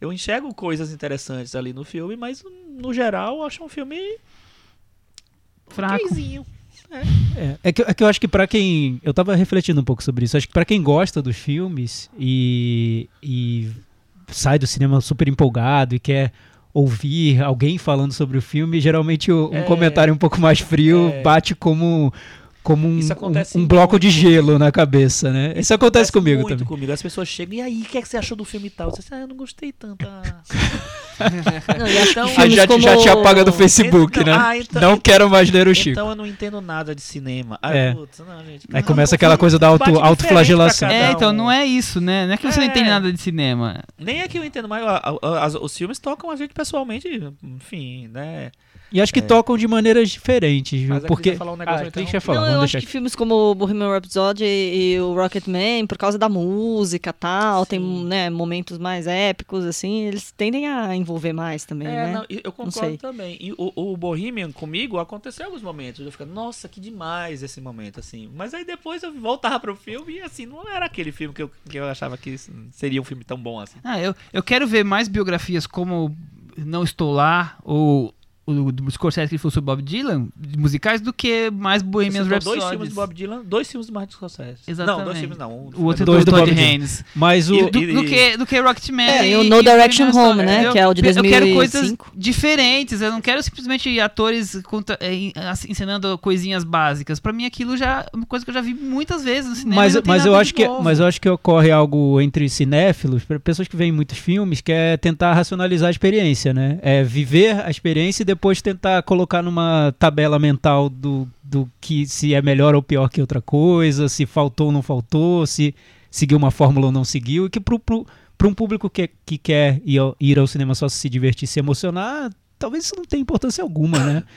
Eu enxergo coisas interessantes ali no filme, mas no geral acho um filme Fraco. okzinho. É, é, que, é que eu acho que pra quem. Eu tava refletindo um pouco sobre isso. Acho que pra quem gosta dos filmes e, e sai do cinema super empolgado e quer ouvir alguém falando sobre o filme, geralmente um É. comentário um pouco mais frio É. bate como. Como um, Isso acontece um, um bloco de gelo na cabeça, né? Isso, acontece comigo muito também. comigo. As pessoas chegam, e aí, o que, é que você achou do filme e tal? Você diz, ah, eu não gostei tanto. ah." Não, e Então- Aí já, como... já te apaga do Facebook, Então- né? ah, então- não quero mais ler o Chico. Então eu não entendo nada de cinema. Ah, É. putz, não, gente. Aí Não, começa o aquela coisa da auto- autoflagelação. É, então um. não é isso, né? Não é que você não É. entende nada de cinema. Nem é que eu entendo, mas a- a- as- os filmes tocam a gente pessoalmente, enfim, né? E acho que É. tocam de maneiras diferentes, viu? Mas Porque. falar um negócio, ah, então. Cris quer falar, Não, eu acho que aqui. filmes como o Bohemian Rhapsody e, e o Rocketman, por causa da música e tal, tem Sim. né, momentos mais épicos, assim, eles tendem a envolver mais também, É, né? não, eu sei. concordo também. E o, o Bohemian comigo aconteceu alguns momentos. Eu ficava, nossa, que demais esse momento, assim. Mas aí depois eu voltava pro filme e assim, não era aquele filme que eu, que eu achava que seria um filme tão bom assim. Ah, eu, eu quero ver mais biografias como Não Estou Lá ou o do Scorsese que ele falou sobre Bob Dylan, de musicais, do que mais Bohemian Rhapsody. dois filmes do Bob Dylan, dois filmes do Martin Scorsese. Exatamente. Não, dois filmes não. Um O outro é Dois do do Todd Bob Dylan. Haynes. Mas o. E- Do, do que, do que Rocketman. É, e e, o No e Direction Home, né, Eu- que é o de Eu quero 2005. coisas diferentes. Eu não quero simplesmente atores conta- é, en- as- ensinando coisinhas básicas. Pra mim, aquilo já é uma coisa que eu já vi muitas vezes no cinema. Mas, e mas, eu acho que, novo. mas eu acho que ocorre algo entre cinéfilos, pessoas que veem muitos filmes, que é tentar racionalizar a experiência, né? É viver a experiência e depois tentar colocar numa tabela mental do, do que se é melhor ou pior que outra coisa, se faltou ou não faltou, se seguiu uma fórmula ou não seguiu, e que pra um público que, que quer ir ao, ir ao cinema só se divertir, se emocionar, talvez isso não tenha importância alguma, né?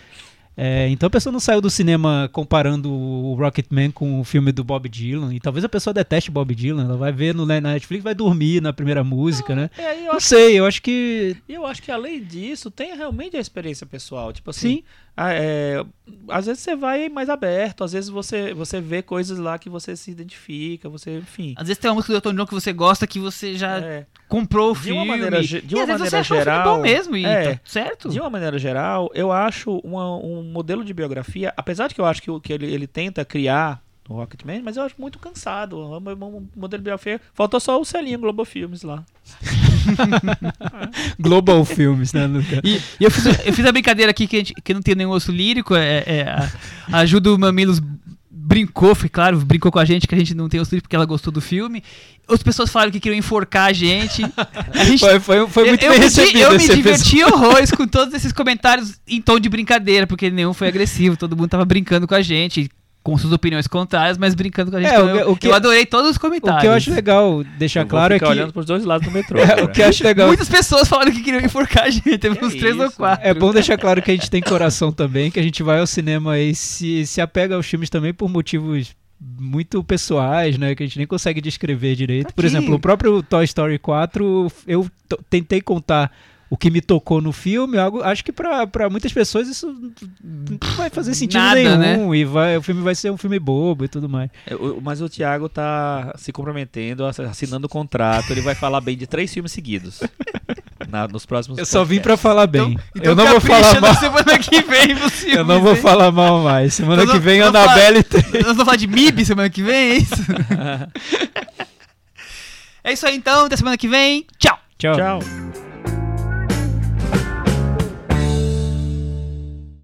É, então a pessoa não saiu do cinema comparando o Rocketman com o filme do Bob Dylan. E talvez a pessoa deteste Bob Dylan. Ela vai ver no, na Netflix vai dormir na primeira música, né? É, eu Não sei, eu acho que. eu acho que além disso, tem realmente a experiência pessoal. Tipo assim, Sim. Ah, é, às vezes você vai mais aberto, às vezes você, você vê coisas lá que você se identifica, você, enfim. Às vezes tem uma música do Elton John que você gosta que você já É. comprou o De filme. uma maneira de e uma às vezes você maneira o filme geral, bom mesmo. E é. tá certo? De uma maneira geral, eu acho uma- um modelo de biografia, apesar de que eu acho que, o- que ele, ele tenta criar no Rocketman, mas eu acho muito cansado. Um, um- um modelo de biografia. Faltou só o selinho Globo Filmes lá. Global Filmes, né? caso. E, e eu, fiz, eu fiz a brincadeira aqui que, a gente- que não tem nenhum osso lírico. É, é, a, a Ju do Mamilos brincou, foi claro, brincou com a gente que a gente não tem osso lírico porque ela gostou do filme. Outras pessoas falaram que queriam enforcar a gente. A gente Foi, foi, foi muito eu, bem eu me, di- recebido eu me esse episódio. diverti horrores com todos esses comentários em tom de brincadeira, porque nenhum foi agressivo, todo mundo tava brincando com a gente, com suas opiniões contrárias, mas brincando com a gente. É, o que- eu, o que- eu adorei todos os O comentários. que eu acho legal deixar Eu vou claro é que. olhando pros dois lados do metrô. É, o que eu acho legal Muitas pessoas falaram que queriam enforcar a gente, teve Que uns três ou isso? quatro. É bom deixar claro que a gente tem coração também, que a gente vai ao cinema e se, se apega aos filmes também por motivos muito pessoais, né? Que a gente nem consegue descrever direito. Por Aqui. exemplo, o próprio Toy Story 4, eu tentei contar o que me tocou no filme, algo, acho que pra pra muitas pessoas isso não vai fazer sentido Nada, nenhum e vai, o filme vai ser um filme bobo e tudo mais. É, o- Mas o Thiago tá se comprometendo, ass- assinando o contrato. Ele vai falar bem de três filmes seguidos. na- nos próximos Eu só vim pra podcasts. falar bem. Então eu não vou falar mal. semana que vem, você. Eu não vou falar mal mais. Semana Eu não- que vem eu não Annabelle 3. Nós vamos falar de MIB semana que vem, é isso? é isso aí então, até semana que vem. Tchau! Tchau. Tchau.